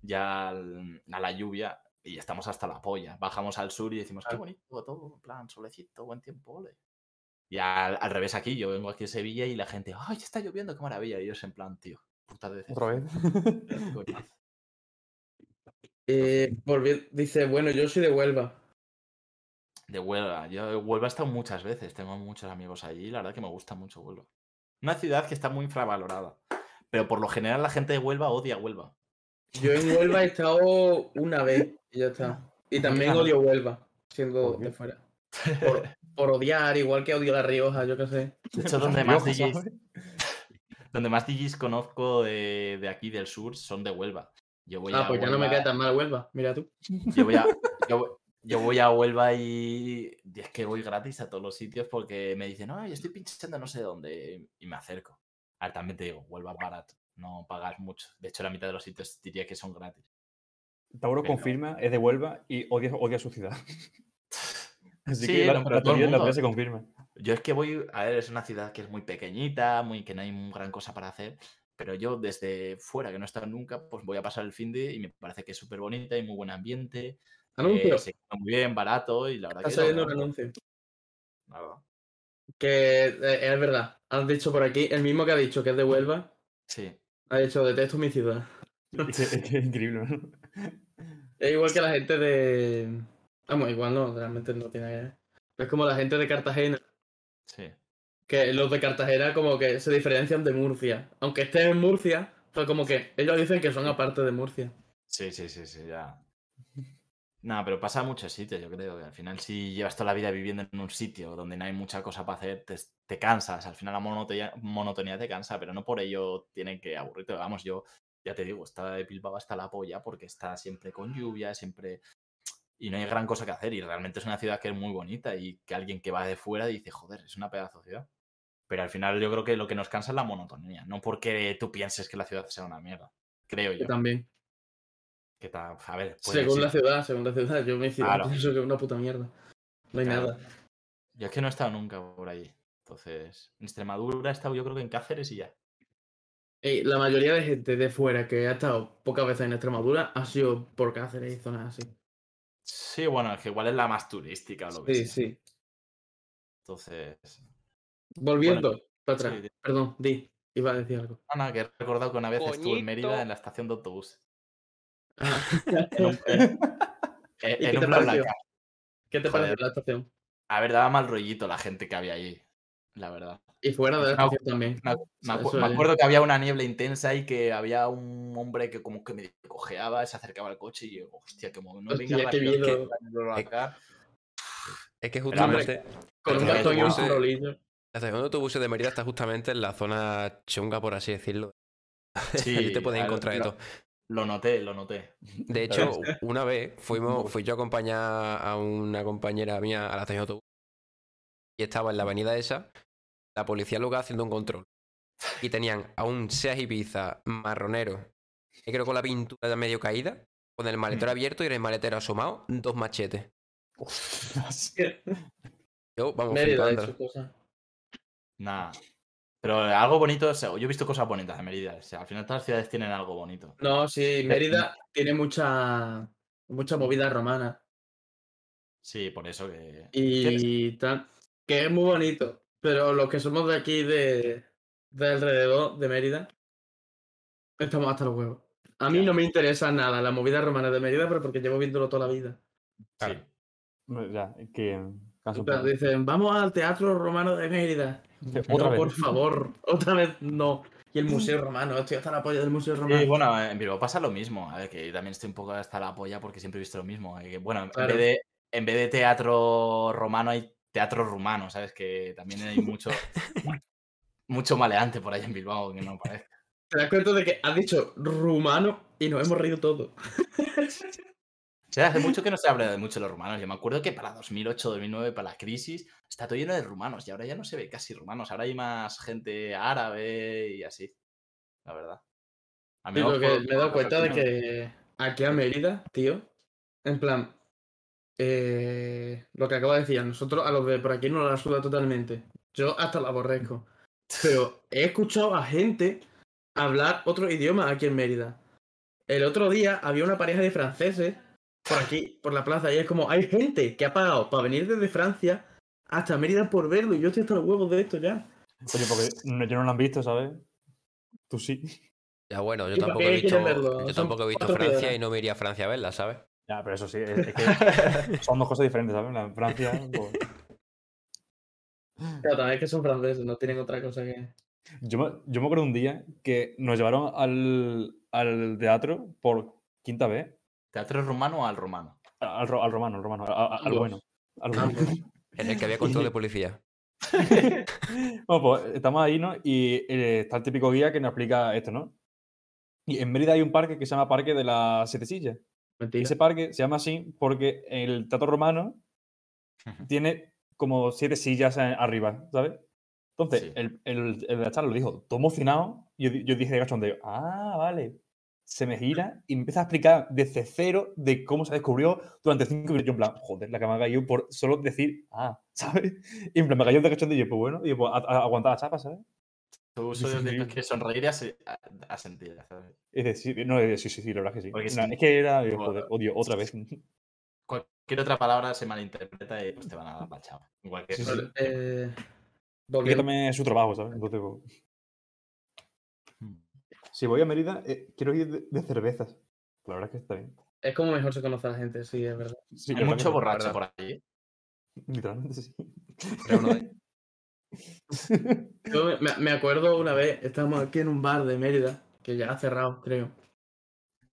ya al- a la lluvia y estamos hasta la polla. Bajamos al sur y decimos, qué bonito todo, en plan, solecito, buen tiempo, ole. Y al, al revés aquí, yo vengo aquí a Sevilla y la gente, ay, está lloviendo, qué maravilla. Y yo es en plan, tío, puta de Otra vez. Eh, dice, bueno, yo soy de Huelva. De Huelva. Yo Huelva he estado muchas veces, tengo muchos amigos allí, la verdad que me gusta mucho Huelva. Una ciudad que está muy infravalorada. Pero por lo general la gente de Huelva odia Huelva. Yo en Huelva he estado una vez y ya está. Y también odio Huelva, siendo de fuera. Por, por odiar, igual que odio La Rioja, yo qué sé. De hecho, donde más DJs, donde más DJs conozco de, de aquí del sur son de Huelva. Yo voy Ah, a pues ya no me cae tan mal Huelva, mira tú. Yo voy a, yo, yo voy a Huelva y, y es que voy gratis a todos los sitios porque me dicen, no, yo estoy pinchando no sé dónde y me acerco. A ver, también te digo, Huelva es barato, no pagas mucho. De hecho, la mitad de los sitios diría que son gratis. Tauro Pero- confirma, es de Huelva y odia, odia su ciudad. Así Sí, que la, no, pero la todo el la se confirma. Yo es que voy, a ver, es una ciudad que es muy pequeñita, muy que no hay gran cosa para hacer, pero yo desde fuera, que no he estado nunca, pues voy a pasar el fin de y me parece que es súper bonita y muy buen ambiente. Anuncio. eh, se muy bien, barato y la verdad Está que... saliendo un anuncio. Que eh, es verdad. Has dicho por aquí, el mismo que ha dicho que es de Huelva, Sí. ha dicho detesto mi ciudad. Es increíble, ¿no? Es igual que la gente de. Vamos, igual no, realmente no tiene que ver. Es como la gente de Cartagena, Sí. Que los de Cartagena como que se diferencian de Murcia. Aunque estén en Murcia, pero como que ellos dicen que son aparte de Murcia. Sí, sí, sí, sí, ya. No, pero pasa en muchos sitios, yo creo. Que al final, si llevas toda la vida viviendo en un sitio donde no hay mucha cosa para hacer, te, te cansas. Al final, la monotonía, monotonía te cansa, pero no por ello tienen que aburrirte. Vamos, yo ya te digo, está de Bilbao hasta la polla porque está siempre con lluvia, siempre. Y no hay gran cosa que hacer. Y realmente es una ciudad que es muy bonita y que alguien que va de fuera dice, joder, es una pedazo de ciudad. Pero al final, yo creo que lo que nos cansa es la monotonía, no porque tú pienses que la ciudad sea una mierda. Creo Yo yo. también. Que ta- a ver, Según la ciudad, según la ciudad. Yo me Claro. pienso que es una puta mierda. No hay Claro. nada. Yo es que no he estado nunca por allí. Entonces, en Extremadura he estado yo creo que en Cáceres y ya. Ey, la mayoría de gente de fuera que ha estado pocas veces en Extremadura ha sido por Cáceres y zonas así. Sí, bueno, es que igual es la más turística o lo que Sí, sea. sí. Entonces, Volviendo para atrás. sí, di- Perdón, di. Iba a decir algo. Ana, que he recordado que una vez estuve en Mérida en la estación de autobús. En un, en- en- ¿Y en qué un te pareció? ¿Qué te Joder. pareció la estación? A ver, daba mal rollito la gente que había allí, la verdad. Y fuera de la No, estación también. Me, acu- me acu- acuerdo que había una niebla intensa y que había un hombre que como que me cojeaba, se acercaba al coche y yo, hostia, que como no Hostia, venga qué que miedo. Blablacar. Es que justamente. Con un cartón y un farolillo. La estación de autobuses de Mérida está justamente en la zona chunga, por así decirlo. Sí, Allí te puedes encontrar de todo. Lo noté, lo noté. De hecho, una vez fuimos, fui yo a acompañar a una compañera mía a la estación de autobús y estaba en la avenida esa, la policía local haciendo un control. Y tenían a un Seat Ibiza marronero, que creo con la pintura ya medio caída, con el maletero abierto y en el maletero asomado, dos machetes. Yo, vamos, Mérida y flipando. sus cosas. Pero algo bonito, o sea, yo he visto cosas bonitas en Mérida. O sea, al final todas las ciudades tienen algo bonito. No, sí, Mérida tiene mucha, mucha movida romana. Sí, por eso que. Y tal. Que es muy bonito. Pero los que somos de aquí, de, de alrededor de Mérida, estamos hasta los huevos. A mí Claro. no me interesa nada la movida romana de Mérida, pero porque llevo viéndolo toda la vida. Sí. Ya, que dicen, vamos al Teatro Romano de Mérida. Otra No, vez. por favor, otra vez no. Y el Museo Romano, estoy hasta la polla del Museo Romano. Y bueno, en Bilbao pasa lo mismo. A ver, que también estoy un poco hasta la polla porque siempre he visto lo mismo. eh, que, bueno, en, vez de, en vez de teatro romano hay teatro rumano, ¿sabes? Que también hay mucho, mucho maleante por ahí en Bilbao, que no parece. Te das cuenta de que has dicho rumano y nos hemos reído todo. O sea, hace mucho que no se habla de mucho de los rumanos. Yo me acuerdo que para 2008, 2009, para la crisis, está todo lleno de rumanos y ahora ya no se ve casi rumanos. Ahora hay más gente árabe y así. La verdad. A Sí, que me he dado cuenta de que aquí a Mérida, tío, en plan, eh, lo que acabo de decir, a nosotros, a los de por aquí no la suda totalmente. Yo hasta la aborrezco. Pero he escuchado a gente hablar otro idioma aquí en Mérida. El otro día había una pareja de franceses por aquí, por la plaza, y es como, hay gente que ha pagado para venir desde Francia hasta Mérida por verlo, y yo estoy hasta los huevos de esto ya. Oye, porque no- yo no lo han visto, ¿sabes? Tú sí. Ya bueno, yo ¿Y para tampoco he visto, verlo? yo tampoco he visto Francia piedras. y no me iría a Francia a verla, ¿sabes? Ya, pero eso sí, es, es que son dos cosas diferentes, ¿sabes? La Francia, pues, Pero también es que son franceses, no tienen otra cosa que... Yo me, yo me acuerdo un día que nos llevaron al, al teatro por quinta vez. ¿Teatro rumano o al romano? Al, ro- al romano, al romano, a- a- al bueno. Al bueno. En el que había control de policía. Bueno, pues estamos ahí, ¿no? Y eh, está el típico guía que nos explica esto, ¿no? Y en Mérida hay un parque que se llama Parque de las Siete Sillas. Y Mentira. ese parque se llama así porque el teatro romano tiene como siete sillas arriba, ¿sabes? Entonces, Sí. el, el, el de la charla lo dijo todo emocionado. Y yo, yo dije de cachondeo, ah, vale. Se me gira y me empieza a explicar desde cero de cómo se descubrió durante cinco minutos. Yo, en plan, joder, la que me ha caído por solo decir, ah, ¿sabes? Y en plan, me cayó de cachondeo y yo, pues bueno, y yo, pues a, a- aguantar la chapa, ¿sabes? Tú Sí, solo sí, tienes sí. que sonreír y ase- a, a sentir. ¿sabes? Y decir, no, eh, sí, sí, sí, la verdad es que sí. Porque No, sí. Es que era, yo, joder, odio, otra vez. Cualquier otra palabra se malinterpreta y pues te van a dar la chava. Igual que Sí, Vale, eh, Es también es su trabajo, ¿sabes? Entonces, pues. Si voy a Mérida, eh, quiero ir de, de cervezas. La verdad es que está bien. Es como mejor se conoce a la gente, sí, es verdad. Sí, Hay mucho borracho por allí. Literalmente sí. Pero uno de- Yo me, me acuerdo una vez, estábamos aquí en un bar de Mérida, que ya ha cerrado, creo.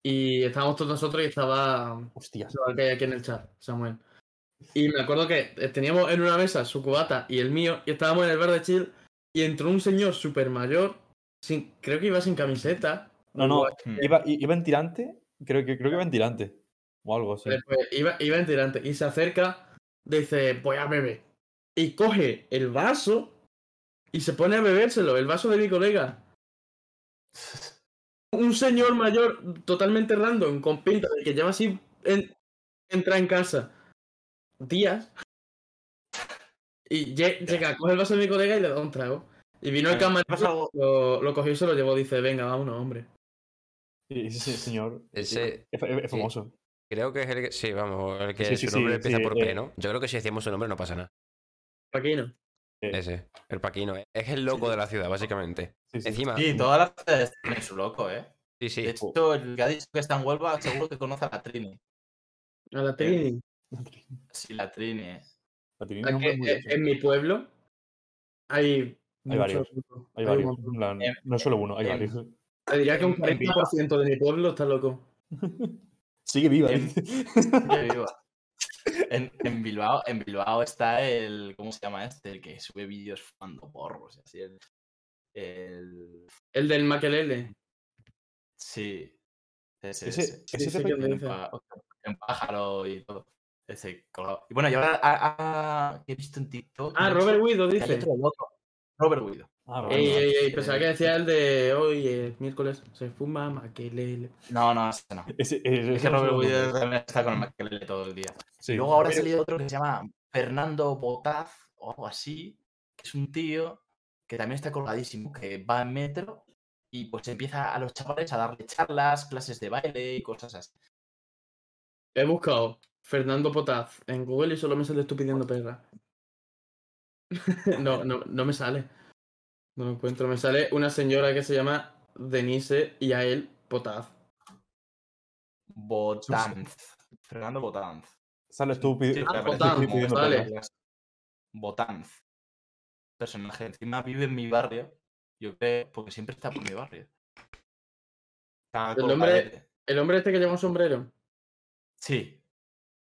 Y estábamos todos nosotros y estaba Hostias. que hay aquí en el chat, Samuel. Y me acuerdo que eh, teníamos en una mesa su cubata y el mío, y estábamos en el bar de chill, y entró un señor súper mayor, sin, creo que iba sin camiseta. No, no, Hmm. iba, en tirante. Creo que, creo que iba en tirante. O algo así. Después iba, iba en tirante y se acerca, dice, voy a beber. Y coge el vaso y se pone a bebérselo, el vaso de mi colega. Un señor mayor totalmente random, con pinta de que lleva así, en, entra en casa días. Y lle- llega, coge el vaso de mi colega y le da un trago. Y vino el camarero, lo, lo cogió y se lo llevó, dice, venga, vámonos, hombre. Y ese señor Ese- es, es- es sí. famoso. Creo que es el que. Sí, vamos, el que Sí, sí, su nombre sí, empieza sí, por eh. P, ¿no? Yo creo que si decimos su nombre no pasa nada. Paquino. Ese, el Paquino. eh. Es el loco de la ciudad, básicamente. Sí, sí. Encima. Sí, todas las ciudades tienen su loco, ¿eh? Sí, sí. De hecho, el que ha dicho que está en Huelva seguro que conoce a la Trini. A la Trini. Sí, la Trini. La eh, gracioso. en mi pueblo hay, muchos varios, Hay un varios. en Em, no solo uno, hay em, varios. Te diría que un en- en Bilbao. 40% de mi pueblo está loco. Sigue viva. Dice. Qué viva. En, en Bilbao, en Bilbao está el. ¿Cómo se llama este? El que sube vídeos fumando porros y así. El, el- El del Maquelele. sí. Ese, Ese- ese. ese pe- que En, pá- en pájaro y todo. Ese colgado. Y bueno, yo ahora ah, ah, he visto en TikTok. Ah, Robert hay dice. otro loco. Robert Widow. Ah, Ey, ey, ey, pensaba que decía el de hoy, el miércoles, se fuma Maquelele. No, no, ese no. Es que Robert dónde. también está con el Makelele todo el día. Sí. Luego ahora ha salido otro que se llama Fernando Botaz o algo así, que es un tío que también está colgadísimo, que va en metro y pues empieza a los chavales a darle charlas, clases de baile y cosas así. He buscado Fernando Potaz en Google y solo me sale estupidiendo perra. No, no, no me sale. No lo encuentro. Me sale una señora que se llama Denise y a él Potaz. Botanz. Fernando Botanz. Sales tú Sí, Botanz, pidiendo perlas. Botanz. Personaje. Encima vive en mi barrio. Yo creo, porque siempre está por mi barrio. Está El hombre-. El hombre este que lleva un sombrero. Sí,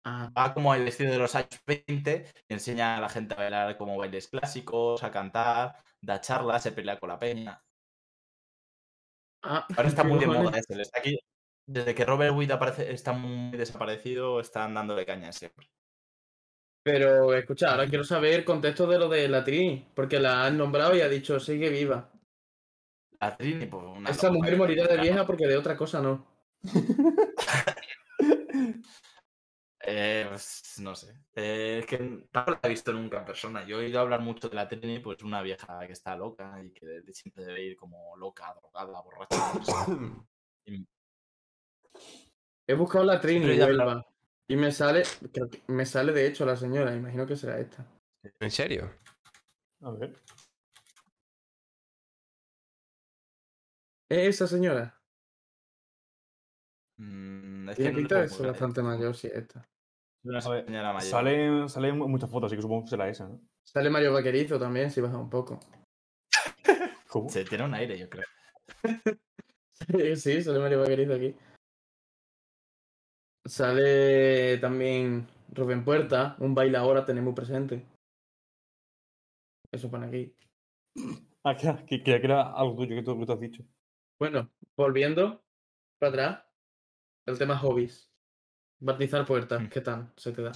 Ah, va como el vestido de los años 20 y enseña a la gente a bailar como bailes clásicos, a cantar, da charlas, se pelea con la peña. ah, Ahora está muy de moda ese. Está aquí. Desde que Robert Witt aparece, está muy desaparecido, están dándole caña siempre. Pero escucha, ahora quiero saber el contexto de lo de la Trini, porque la han nombrado y ha dicho sigue viva. La Trini, pues una Esa mujer morirá de vieja porque de otra cosa no. Eh, pues, no sé. Eh, es que no la he visto nunca en persona. Yo he oído hablar mucho de la Trini, pues una vieja que está loca y que de- siempre debe ir como loca, drogada, borracha. Y- He buscado la Trini Huelva y me sale, creo que me sale de hecho la señora, imagino que será esta. ¿En serio? A ver. ¿Es esa señora? Mm, es que Tiene no pinta de ser bastante mayor, sí, esta. Señora mayor. Muchas fotos, así que supongo que será esa, ¿no? Sale Mario Vaquerizo también, si baja un poco. ¿Cómo? Se tiene un aire, yo creo. Sí, sí, sale Mario Vaquerizo aquí. Sale también Rubén Puerta, un baile ahora tenemos presente. Eso pone aquí. Ah, que, que, que era algo tuyo que tú, que tú has dicho. Bueno, volviendo para atrás, el tema hobbies. Barnizar puertas, ¿qué tal? Se te da.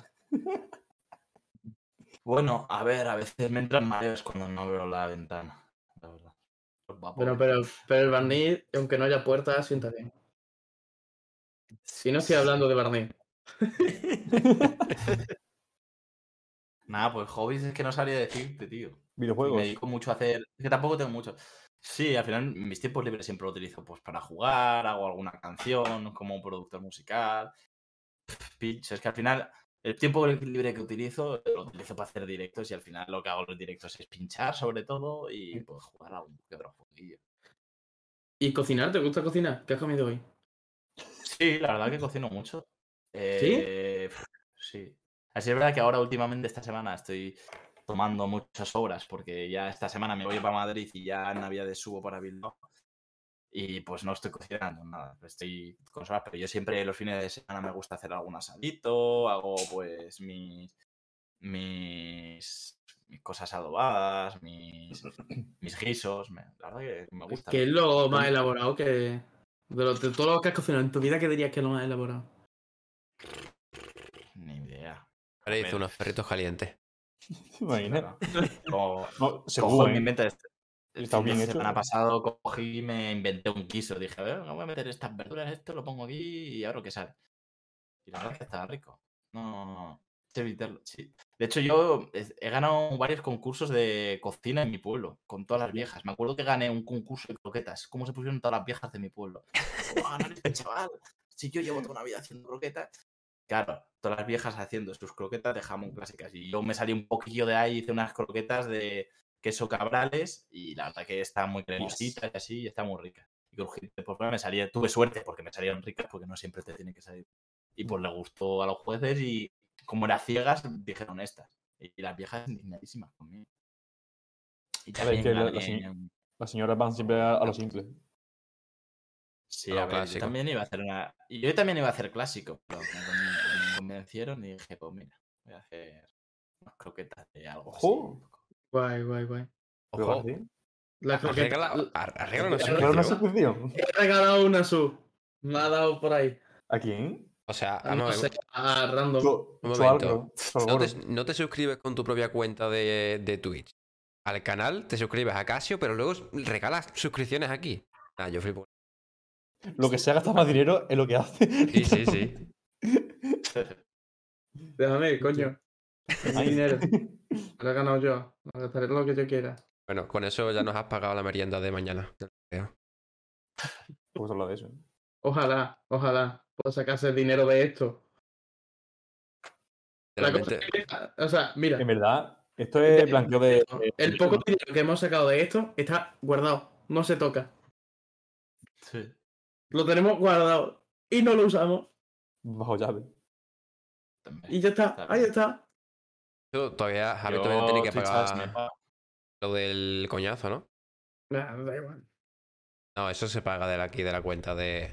Bueno, a ver, a veces me entran mareos cuando no veo la ventana. La verdad. Pero, pero el barniz, aunque no haya puertas, sienta bien. Si no estoy hablando de barniz. Nada, pues hobbies es que no sabría decirte, tío. Videojuegos. Me dedico mucho a hacer. Es que tampoco tengo mucho. Sí, al final mis tiempos libres siempre lo utilizo pues para jugar, hago alguna canción como productor musical. Pincho, es que al final el tiempo libre que utilizo lo utilizo para hacer directos y al final lo que hago en los directos es pinchar sobre todo y pues jugar a un que otro jueguillo. ¿Y cocinar? ¿Te gusta cocinar? ¿Qué has comido hoy? Sí, la verdad que cocino mucho. Eh, Sí. Así es verdad que ahora últimamente esta semana estoy tomando muchas horas porque ya esta semana me voy para Madrid y ya en Navidades subo para Bilbao. Y pues no estoy cocinando nada, estoy con solas, pero yo siempre los fines de semana me gusta hacer algún asadito, hago pues mis, mis, mis cosas adobadas, mis, mis guisos, me- la verdad que me gusta. ¿Qué es lo más elaborado que. De, lo- de todo lo que has cocinado en tu vida, ¿qué dirías que es lo más elaborado? Ni idea. Ahora hice unos perritos calientes. ¿Te imaginas? Como, No, cojo seguro, en mi mente este- el de hecho. semana pasado cogí y me inventé un guiso. Dije, a ver, voy a meter estas verduras, esto lo pongo aquí y a ver lo que sale. Y la verdad es que estaba rico. No, evitarlo. Sí. De hecho, yo he ganado varios concursos de cocina en mi pueblo, con todas las viejas. Me acuerdo que gané un concurso de croquetas. ¿Cómo se pusieron todas las viejas de mi pueblo? ¿Cómo va a ganar este chaval? Si yo llevo toda una vida haciendo croquetas. Claro, todas las viejas haciendo sus croquetas de jamón clásicas. Y yo me salí un poquillo de ahí, hice unas croquetas de queso cabrales y la verdad que están muy cremositas y así, y está muy rica. Y crujiente. Por me salía, tuve suerte porque me salieron ricas porque no siempre te tiene que salir. Y pues le gustó a los jueces y como eran ciegas, dijeron estas. Y las viejas indignadísimas conmigo. Y A ver, también que la- la Las señoras van siempre a, a lo simple. Sí, a a ver, yo también iba a hacer una. Y yo también iba a hacer clásico, pero me convencieron y dije, pues mira, voy a hacer unas croquetas de algo así. Guay, guay, guay. Ojo. La croqueta- arregla, una Claro, una suscripción. He regalado una sub. Me ha dado por ahí. ¿A quién? O sea, A, ah, no, no sé, a random. Un momento. algo, no, te, no te suscribes con tu propia cuenta de, de Twitch. Al canal te suscribes a Casio, pero luego regalas suscripciones aquí. Ah, yo flipo. Lo que se gasta más dinero es lo que hace. Sí, sí, sí. Déjame, coño. Mi Ay. dinero. Lo he ganado yo. Me gastaré lo que yo quiera. Bueno, con eso ya nos has pagado la merienda de mañana. Pues habla de eso. Ojalá, ojalá pueda sacarse dinero de esto. La cosa Realmente, es que, o sea, mira, En verdad, esto es blanqueo de. el poco dinero que hemos sacado de esto está guardado. No se toca. Sí. Lo tenemos guardado y no lo usamos. Bajo llave. también. Y ya está. Ahí está. Yo todavía Javi todavía tiene que pagar paga. lo del coñazo, ¿no? Nah, da igual. No, eso se paga de la- aquí de la cuenta de,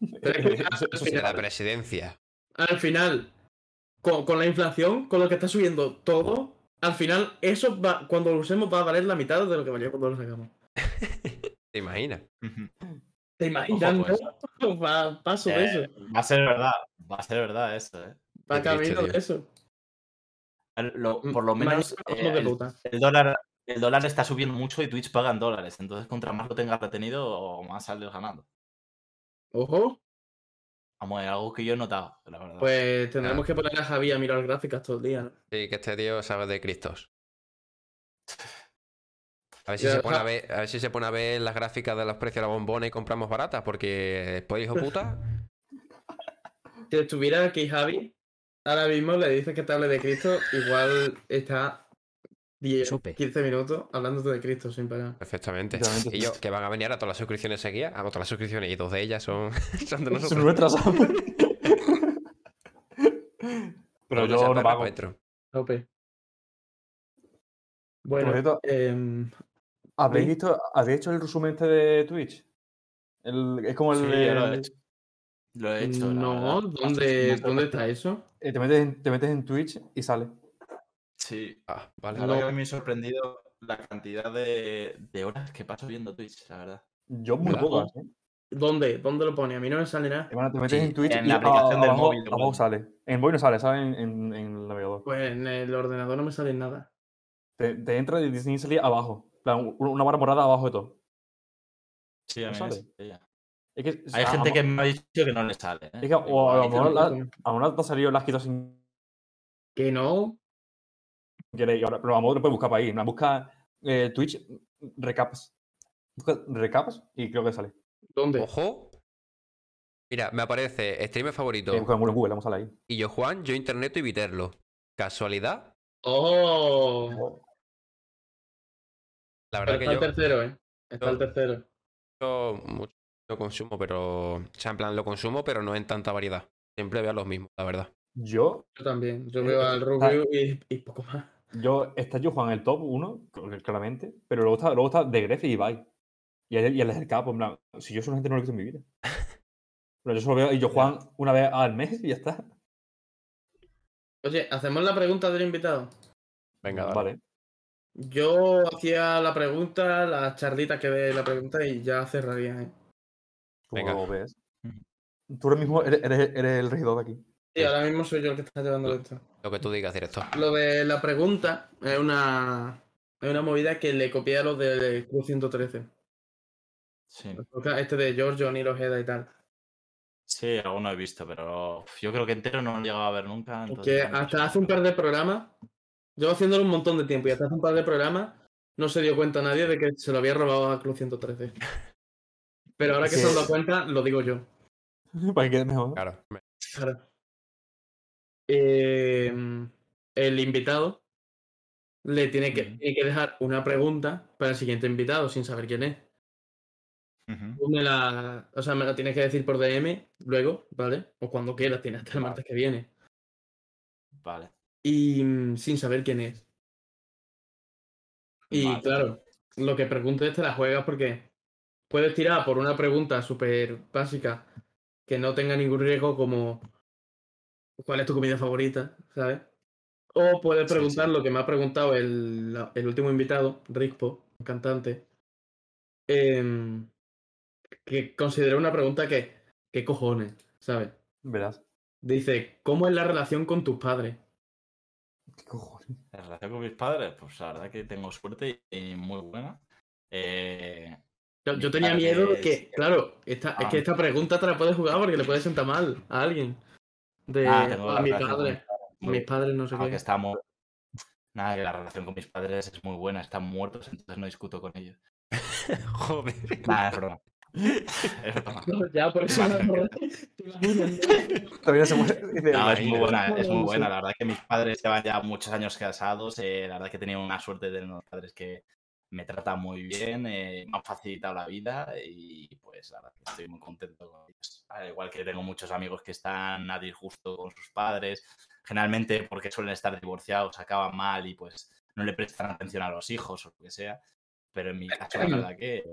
Eso- eso la presidencia. al final, con, con la inflación, con lo que está subiendo todo, al final, eso va, cuando lo usemos va a valer la mitad de lo que valía cuando lo sacamos. ¿Te imaginas? ¿Te imaginas? pues. Va paso de Eh, eso. Va a ser verdad, va a ser verdad eso, ¿eh? Va camino de eso. Lo- por lo menos eh, el, dólar, el dólar está subiendo mucho y Twitch paga en dólares. Entonces, contra más lo tengas retenido, más sales ganando. Ojo, Vamos, es algo que yo he notado, la verdad. pues tendremos Ah. que poner a Javi a mirar gráficas todo el día. ¿no? Sí, que este tío sabe de Cristos. A ver, si se pone a ver, a ver si se pone a ver las gráficas de los precios de la bombona y compramos baratas, porque después, hijo puta, Si estuviera aquí Javi, ahora mismo le dices que te hable de Cristo, igual está 10, Supe. 15 minutos hablándote de Cristo sin parar. perfectamente. Y yo, que van a venir a todas las suscripciones seguidas, hago todas las suscripciones y dos de ellas son, son de Son nosotros. nuestras. Pero yo no apaga pago. Tope. Por Bueno, cierto, em, ¿habéis sí. visto, ¿habéis hecho el resumen este de Twitch? El- es como el. Sí, yo lo he el- hecho. Lo he hecho. no. ¿dónde, ¿dónde está eso? eh, te, metes en, te metes en Twitch y sale. Sí. Ah, vale. Verdad No. que me ha sorprendido la cantidad de, de horas que paso viendo Twitch, la verdad. Yo muy pocas, ¿eh? ¿Dónde? ¿Dónde lo pone? A mí no me sale nada. Hermano, te metes Sí, en Twitch en y la a- aplicación del abajo, móvil, abajo sale. En el móvil no sale, sale en, en- en el navegador. Pues en el ordenador no me sale nada. Te, te entra y dice salir abajo. Una barra morada abajo de todo. Sí, a ¿No mí sale? me salía. Es que, Hay a- gente a- que me ha dicho que no le sale. ¿eh? Es que o, a lo mejor la- te ha salido, la has quitado sin Que no. querer. y ahora- Pero a lo mejor lo puedes buscar para ahí. Busca eh, Twitch recaps. Busca recaps y creo que sale. ¿Dónde? Ojo. Mira, me aparece streamer favorito. Busca en Google, vamos a salir ahí. Y yo Juan, yo Internet y Viterlo. ¿Casualidad? ¡Oh! La Pero verdad que está yo, el tercero, ¿eh? Está el tercero. yo mucho lo consumo, pero. O sea, en plan, lo consumo, pero no en tanta variedad. Siempre veo los mismos, la verdad. Yo, Yo también. Yo Eh, veo al está- Rubio y, y poco más. Yo, está yo Juan en el top 1, claramente, pero luego está, luego está de Grecia y Ibai. Y él, y él es el capo, en plan, si yo solo gente no lo he visto en mi vida. Pero yo solo veo y yo Juan una vez al mes y ya está. Oye, hacemos la pregunta del invitado. Venga, dale. Vale. Yo hacía la pregunta, las charlitas que ve la pregunta y ya cerraría. ¿eh? Como Venga. lo ves. Tú ahora mismo eres, eres- eres el regidor de aquí. Sí, ahora mismo soy yo el que está llevando esto. Lo que tú digas, director. Lo de la pregunta es una, es una movida que le copié a los de Cruz 113. Sí, Este de Giorgio, Nilo Ojeda y tal. sí, alguno he visto, pero yo creo que entero no lo he llegado a ver nunca. Que entonces no hasta hace un par de programas, llevo haciéndolo un montón de tiempo y hasta hace un par de programas no se dio cuenta nadie de que se lo había robado a Club 113. Pero ahora que se han dado cuenta, lo digo yo. Para que quede mejor. Claro. Claro. Eh, el invitado le tiene que, tiene que dejar una pregunta para el siguiente invitado sin saber quién es. Tú me la, o sea, me la tienes que decir por DM luego, ¿vale? O cuando quieras, tienes hasta el Vale. martes que viene. Vale. Y mm, sin saber quién es. Y Vale. claro, lo que preguntes te la juegas porque puedes tirar por una pregunta súper básica que no tenga ningún riesgo como ¿cuál es tu comida favorita? ¿Sabes? O puedes preguntar sí. lo que me ha preguntado el, la- el último invitado, Rickpo, el cantante, em, que considera una pregunta que, ¿qué cojones? ¿Sabes? Verás. Dice, ¿cómo es la relación con tus padres? ¿Qué cojones? En relación con mis padres, pues la verdad que tengo suerte y muy buena. Eh, Yo, tenía miedo que, claro, esta, es Ah. que esta pregunta te la puedes jugar porque le puede sentar mal a alguien. De ah, tengo a mi relación con padre, mis padres a muy- mis padres no sé aunque qué. estamos. Nada, que la relación con mis padres es muy buena, están muertos, entonces no discuto con ellos. Joder. Nada, es broma. Es broma. Ya, por eso me acordé. ¿Te imaginas, no? Todavía se muere. Dice, No, es muy buena, es muy buena. La verdad que mis padres llevan ya muchos años casados. eh, la verdad que he tenido una suerte de tener unos padres que me tratan muy bien, eh, me han facilitado la vida y pues que estoy muy contento con ellos. Al igual que tengo muchos amigos que están a disgusto con sus padres, generalmente porque suelen estar divorciados, acaban mal y pues no le prestan atención a los hijos o lo que sea. Pero en mi caso, la verdad que,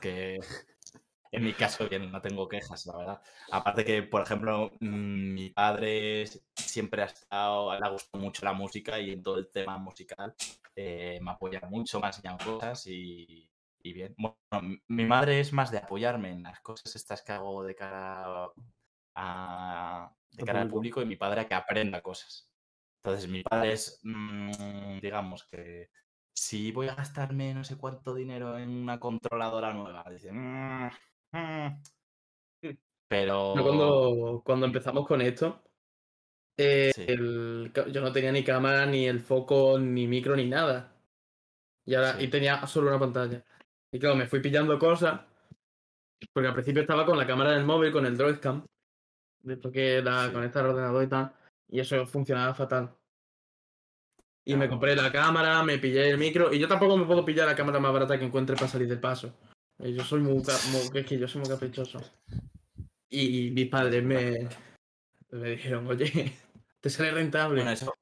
que en mi caso bien, no tengo quejas, la verdad. Aparte que, por ejemplo, mm, mi padre siempre ha estado, le ha gustado mucho la música y en todo el tema musical eh, me apoya mucho, me ha enseñado cosas y, y bien. Bueno, mi madre es más de apoyarme en las cosas estas que hago de cara a, de cara al público. y mi padre a que aprenda cosas. Entonces, mi padre es, mm, digamos que si voy a gastarme no sé cuánto dinero en una controladora nueva, dice, "Mm, mm". pero... Cuando, cuando empezamos con esto, eh, Sí. el- yo no tenía ni cámara, ni el foco, ni micro, ni nada. Y ahora Sí. y tenía solo una pantalla. Y claro, me fui pillando cosas. Porque al principio estaba con la cámara del móvil, con el Droidcam. Después que era Sí. conectar al ordenador y tal. Y eso funcionaba fatal. Y me Claro. compré la cámara, me pillé el micro. Y yo tampoco me puedo pillar la cámara más barata que encuentre para salir del paso. Eh, Yo soy muy, muy- es que yo soy muy caprichoso. Y mis padres me, me dijeron, oye, te sale rentable. Bueno, eso,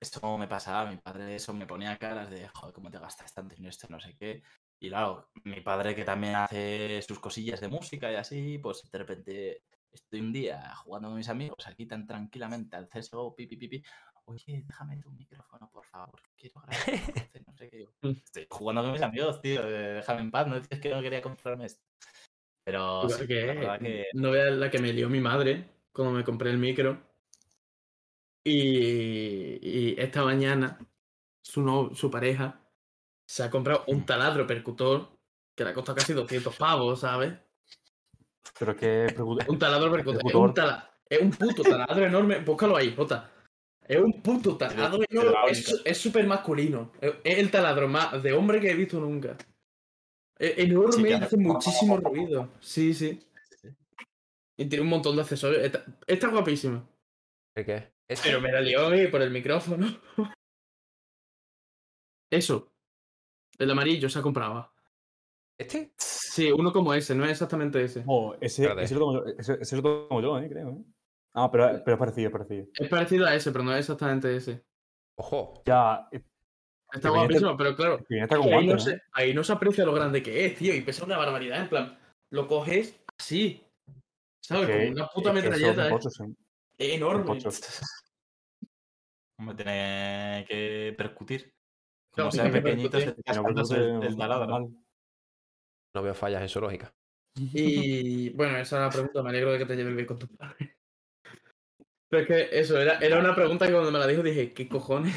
eso me pasaba, mi padre eso me ponía caras de, joder, ¿cómo te gastas tanto en esto? No sé qué. Y claro, mi padre que también hace sus cosillas de música y así, pues de repente estoy un día jugando con mis amigos aquí tan tranquilamente al CSGO, pipi, pipi. Oye, déjame tu micrófono, por favor. Quiero grabar. un corte", No sé qué. Digo, Estoy jugando con mis amigos, tío. eh, Déjame en paz. No dices que no quería comprarme esto. Pero Igual sí, que, la verdad que no veas la que me lió mi madre cuando me compré el micro. Y, y esta mañana su, no, su pareja se ha comprado un taladro percutor que le ha costado casi 200 pavos, ¿sabes? Pero que Un taladro percutor. Es un, tala- es un puto taladro enorme. Búscalo ahí, Jota. Es un puto taladro enorme. Es súper masculino. Es el taladro más de hombre que he visto nunca. Es enorme hace- muchísimo ruido. Sí, sí. Y tiene un montón de accesorios. Está, está guapísimo. ¿Qué qué? ¿Este? Pero me la lió mí por el micrófono. Eso. El amarillo se ha comprado. ¿Este? Sí, uno como ese, no es exactamente ese. Oh, ese, ese, lo tomo yo, ese, ese lo tomo yo, eh, creo. ¿eh? Ah, pero, pero es parecido, es parecido. Es parecido a ese, pero no es exactamente ese. Ojo, Ya, eh, Está guapísimo, pero claro, que está es con que ahí, no se, ahí no se aprecia lo grande que es, tío, y pesa una barbaridad, en plan, lo coges así, ¿sabes? Como una puta metralleta, ¿eh? es son enorme. Hombre, tiene que percutir. Claro, Como sea pequeñito, se te el, el taladro. mal. no veo fallas en su lógica. Y bueno, esa era la pregunta, me alegro de que te lleves bien con tu padre. Pero es que eso, era, era una pregunta que cuando me la dijo dije, ¿qué cojones?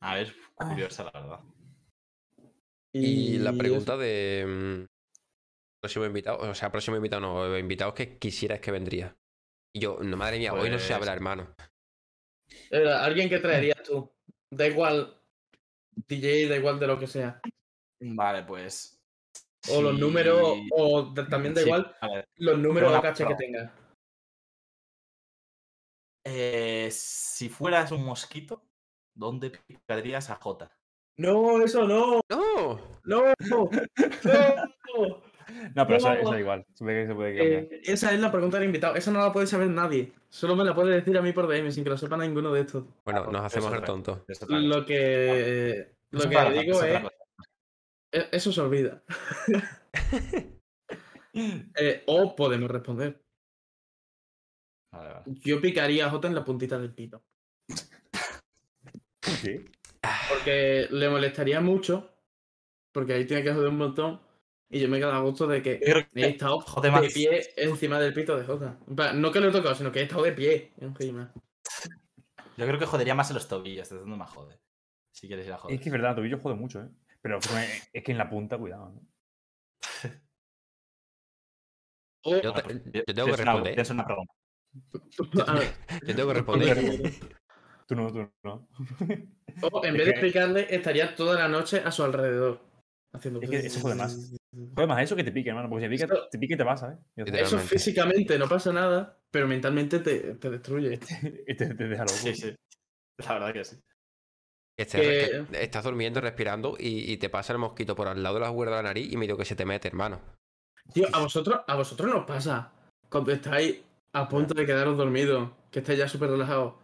A ver, curiosa la verdad. Y la eso. pregunta de. Próximo invitado, o sea, próximo invitado no, invitados que quisieras que vendría. Y yo, no, madre mía, hoy no se Pues- habla, hermano. Era alguien que traerías tú. Da igual DJ, da igual de lo que sea. Vale, pues. O los números, o de- también da sí, igual vale. los números de caché que prueba. tenga. Eh, si fueras un mosquito, ¿dónde picarías a Jota? No, eso no, ¡No! no, no. No, pero eso, No. eso da igual. Se puede, se puede cambiar. Eh, esa es la pregunta del invitado. Esa no la puede saber nadie. Solo me la puede decir a mí por DM sin que lo sepa ninguno de estos. Bueno, Ah, pues nos hacemos el tonto. Lo que, lo que digo es e- eso se olvida. Eh, o podemos responder. Vale, vale. Yo picaría a Jota en la puntita del pito. ¿Qué? Porque le molestaría mucho. Porque ahí tiene que joder un montón. Y yo me quedo a gusto de que he estado jode de más. pie encima del pito de Jota. No que lo he tocado, sino que he estado de pie encima. Yo creo que jodería más en los tobillos, desde donde más jode. Si quieres ir a joder. Es que es verdad, tobillo jode mucho, ¿eh? Pero es es que en la punta, cuidado. ¿no? Yo, te- yo tengo que responder. tienes una pregunta. Yo tengo que responder. Tú no, tú no. o en Es vez de explicarle, estaría toda la noche a su alrededor. Haciendo... Es que eso jode más. Joder, más eso que te pique, hermano. Porque si te pica, Esto- te pica y te. Ya está. Eso físicamente no pasa nada, pero mentalmente te, te destruye. Y te, te deja loco. Sí, sí. La verdad que sí. Que estés- Que- que estás durmiendo, respirando y, y te pasa el mosquito por al lado de la cuerda de la nariz y medio que se te mete, hermano. Tío, a vosotros, a vosotros nos pasa cuando estáis a punto de quedaros dormidos, que estáis ya súper relajados.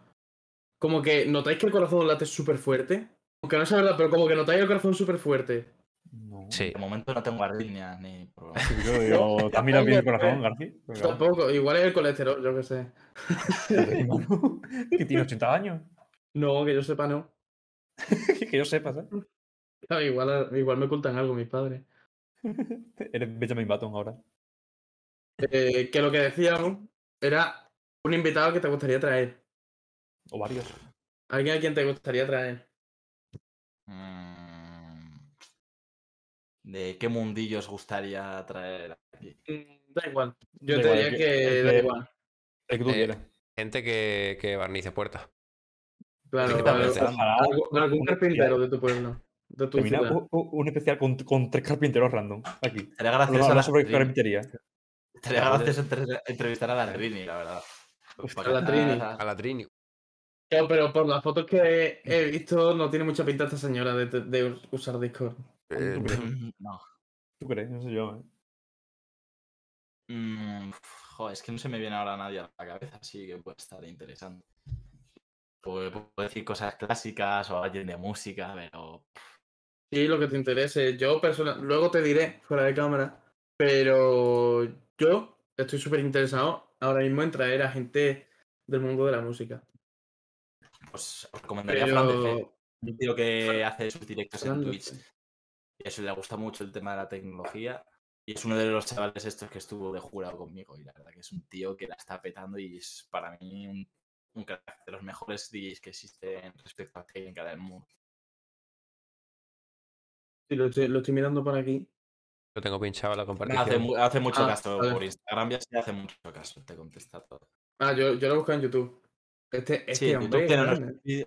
Como que notáis que el corazón late súper fuerte. Aunque no sea verdad, pero como que notáis el corazón súper fuerte. No. Sí. De momento no tengo arritmias ni problemas. Sí, Yo digo, ¿te has mirado bien el corazón, García? Tampoco, igual es el colesterol, yo qué sé. Que tiene 80 años. No, que yo sepa, no. que yo sepa, ¿sabes? Claro, igual, igual me ocultan algo mis padres. Eres Benjamin Button ahora. Eh, que lo que decíamos era un invitado que te gustaría traer. O varios. Alguien a quien te gustaría traer. Mm, ¿De qué mundillo os gustaría traer aquí? Mm, Da igual. Yo Da te igual, diría que, da igual. El que tú Eh, quieras. Gente que, que barnice puertas. Claro. Ojalá. algo- algún un carpintero de tu pueblo. De tu Termina ciudad. un, especial con, con tres carpinteros random. Aquí. Estaría Habla gracioso, la sobre carpintería. Estaría gracioso entre- entrevistar a la Trini, la verdad. a la Trini. A la Trini. Claro, pero por las fotos que he visto, no tiene mucha pinta esta señora de, de usar Discord. Eh, No. ¿Tú crees? No sé yo. ¿eh? Mm, joder, es que no se me viene ahora nadie a la cabeza, así que puede estar interesante. Puedo, puedo decir cosas clásicas o alguien de música, pero Sí, lo que te interese. Yo personal, luego te diré fuera de cámara, pero yo estoy súper interesado ahora mismo en traer a gente del mundo de la música. pues os recomendaría Fran de Fe, Pero... un tío que hace sus directos en Twitch. Y eso le gusta mucho el tema de la tecnología. Y es uno de los chavales estos que estuvo de jurado conmigo. Y la verdad que es un tío que la está petando y es para mí un, un crack de los mejores DJs que existen respecto a técnica del mundo. Sí, lo estoy, lo estoy mirando por aquí. Lo tengo pinchado en la No, compartición. hace, mu- hace mucho Ah, caso por Instagram, ya sí hace mucho caso, te contesta todo. Ah, yo, yo lo busco en YouTube. Este, este Sí, en hombre, YouTube tiene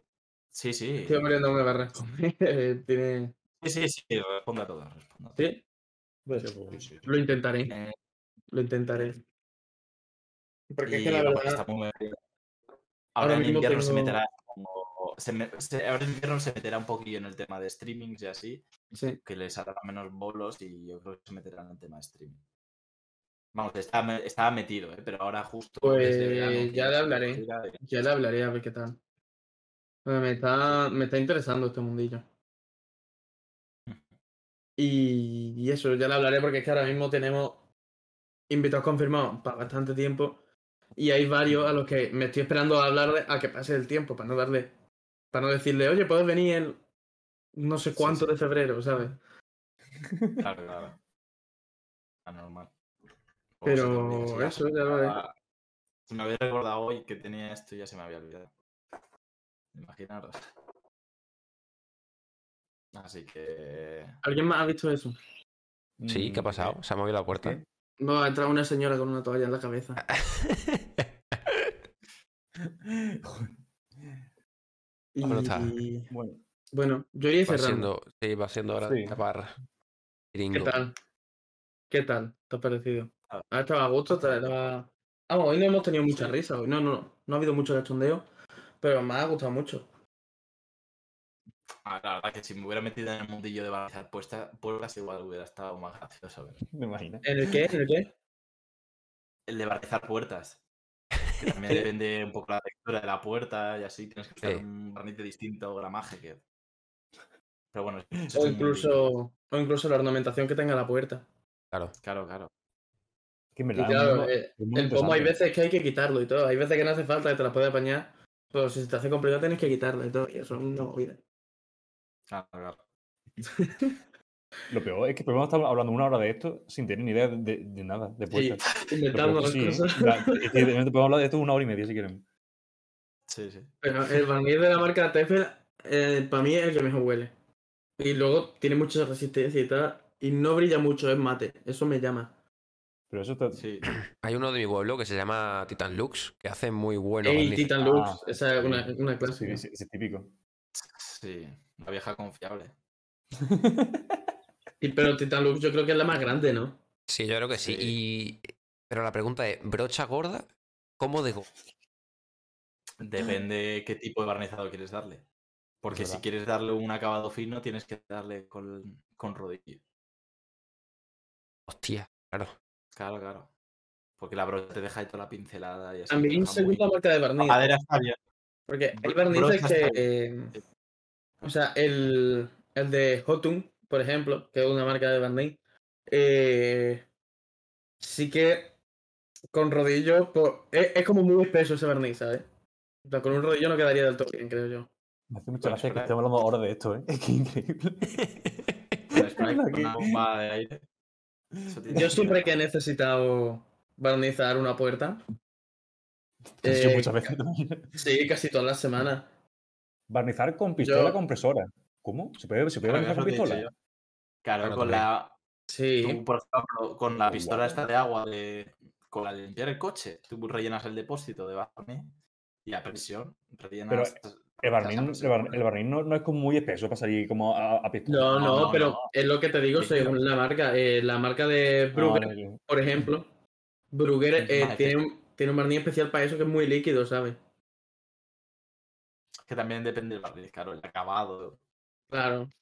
sí, sí. este hombre no me va a responder. Tiene... Sí, sí, sí, responde a todo. responde a todo. ¿Sí? Pues, Sí, sí. lo intentaré. Eh, Lo intentaré. Porque es que la verdad... está muy bien. ahora Ahora en invierno se meterá como- se me- se- ahora en invierno se meterá un poquillo en el tema de streamings y así, Sí. que les hará menos bolos y yo creo que se meterán en el tema de streaming. Vamos, estaba, me- estaba metido, ¿eh? pero ahora justo Pues, desde verano ya le hablaré. eh, Ya le hablaré a ver qué tal. Pues Me está, me está interesando este mundillo. Y, y eso, ya lo hablaré porque es que ahora mismo tenemos invitados confirmados para bastante tiempo. Y hay varios a los que me estoy esperando a hablarle a que pase el tiempo, para no darle, para no decirle, oye, puedes venir el no sé cuánto sí. de febrero, ¿sabes? Claro, claro. Anormal. Se Pero eso, se ya lo acaba- Si me había recordado hoy que tenía esto, ya se me había olvidado. Imaginaros. Así que. ¿Alguien más ha visto eso? Sí, ¿qué ha Mm, pasado? Se ha movido la puerta. ¿qué? No, ha entrado una señora con una toalla en la cabeza. Y Bueno, está. Bueno, bueno, yo iría cerrando. siendo, sí, va siendo hora Sí. de tapar. ¿Qué tal? ¿Qué tal? ¿Te ha parecido? Ah. ¿Ha estado a gusto? ¿Te- estaba- Vamos, hoy no hemos tenido mucha risa. Hoy no, no, no ha habido mucho cachondeo, pero me ha gustado mucho. Ah, la verdad que si me hubiera metido en el mundillo de barrizar puestas, puertas, igual hubiera estado más gracioso. ¿ver? me imagino. ¿En el qué? ¿En el qué? El de barrizar puertas. Que también depende un poco la textura de la puerta y así. Tienes que Sí. un barniz distinto, gramaje. Que... Pero bueno, O incluso, o incluso la ornamentación que tenga la puerta. Claro. Claro, claro. Que Y verdad, claro, eh, muy el pomo hay veces que hay que quitarlo y todo. Hay veces que no hace falta, que te la puedes apañar. Pero si se te hace complicado tienes que quitarlo y todo. Y eso es una movida. Claro. Lo peor es que podemos estar hablando una hora de esto sin tener ni idea de, de nada, de Sí, inventando las sí, cosas. Es que podemos hablar de esto una hora y media si quieren. Sí, sí. Pero el barniz de la marca Tefel, eh, para mí es el que mejor huele. Y luego tiene mucha resistencia y tal. Y no brilla mucho, es mate. Eso me llama. Pero eso está... Sí. Hay uno de mi pueblo que se llama Titan Lux, que hace muy bueno. Ey, barniz. Titan Ah, Lux, esa es una, sí. una Sí, clásica. ese- ese es típico. Sí. La vieja confiable. Y, pero Titan Lux yo creo que es la más grande, ¿no? Sí, yo creo que sí. Y... Pero la pregunta es, ¿brocha gorda? ¿Cómo de gorda? Depende qué tipo de barnizado quieres darle. Porque si quieres darle un acabado fino, tienes que darle con, con rodillo. Hostia, claro. Claro, claro. Porque la brocha te deja ahí toda la pincelada y así. A mí te un deja segunda muy- marca de La barniz. madera está bien. Porque hay barnices que. O sea, el, el de Hotun, por ejemplo, que es una marca de barniz, eh, sí que con rodillo, pues, es, es como muy espeso ese barniz, ¿sabes? O sea, con un rodillo no quedaría del todo bien, creo yo. Me hace mucha gracia que estemos hablando ahora de esto, ¿eh? Es que increíble. Una bomba de aire. Yo siempre que he necesitado barnizar una puerta, Eh, muchas veces también. sí, casi todas las semanas. Barnizar con pistola Yo- compresora. ¿Cómo? ¿Se puede, se puede barnizar con pistola? Claro, Claro, con también. la. Sí. Tú, por ejemplo, con la Oh, pistola esta de agua de. Con la de limpiar el coche, tú rellenas el depósito de barniz y a presión rellenas. El barniz, esa el barniz, el barniz no, no es como muy espeso para salir como a, a pistola. No, No, pero no. es lo que te digo según la marca. Eh, la marca de Ah, Brugger, por ejemplo, Brugger eh, tiene, un, tiene un barniz especial para eso que es muy líquido, ¿sabes? Que también depende del barniz, claro, el acabado. Claro.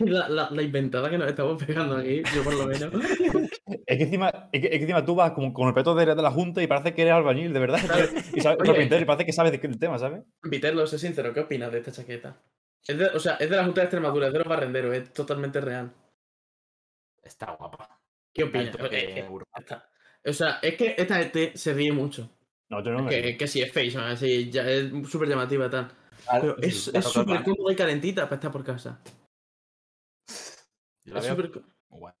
La, la, la inventada que nos estamos pegando aquí, yo por lo menos. Es que encima, es que, es que encima tú vas como con el peto de, de la junta y parece que eres albañil, de verdad. Y sabes, Oye. y parece que sabes de qué- del tema, ¿sabes? Viterlo, sé sincero, ¿qué opinas de esta chaqueta? Es de, o sea, es de la Junta de Extremadura, es de los barrenderos, es totalmente real. Está guapa. ¿Qué opinas? que- Europa. esta- o sea, es que esta gente se ríe mucho. No, yo no me. Que, que sí es face, ¿no? Así, ya es súper llamativa y tal. Pero sí, es es súper claro. cómoda y calentita para estar por casa. Yo la Es veo súper co- guay.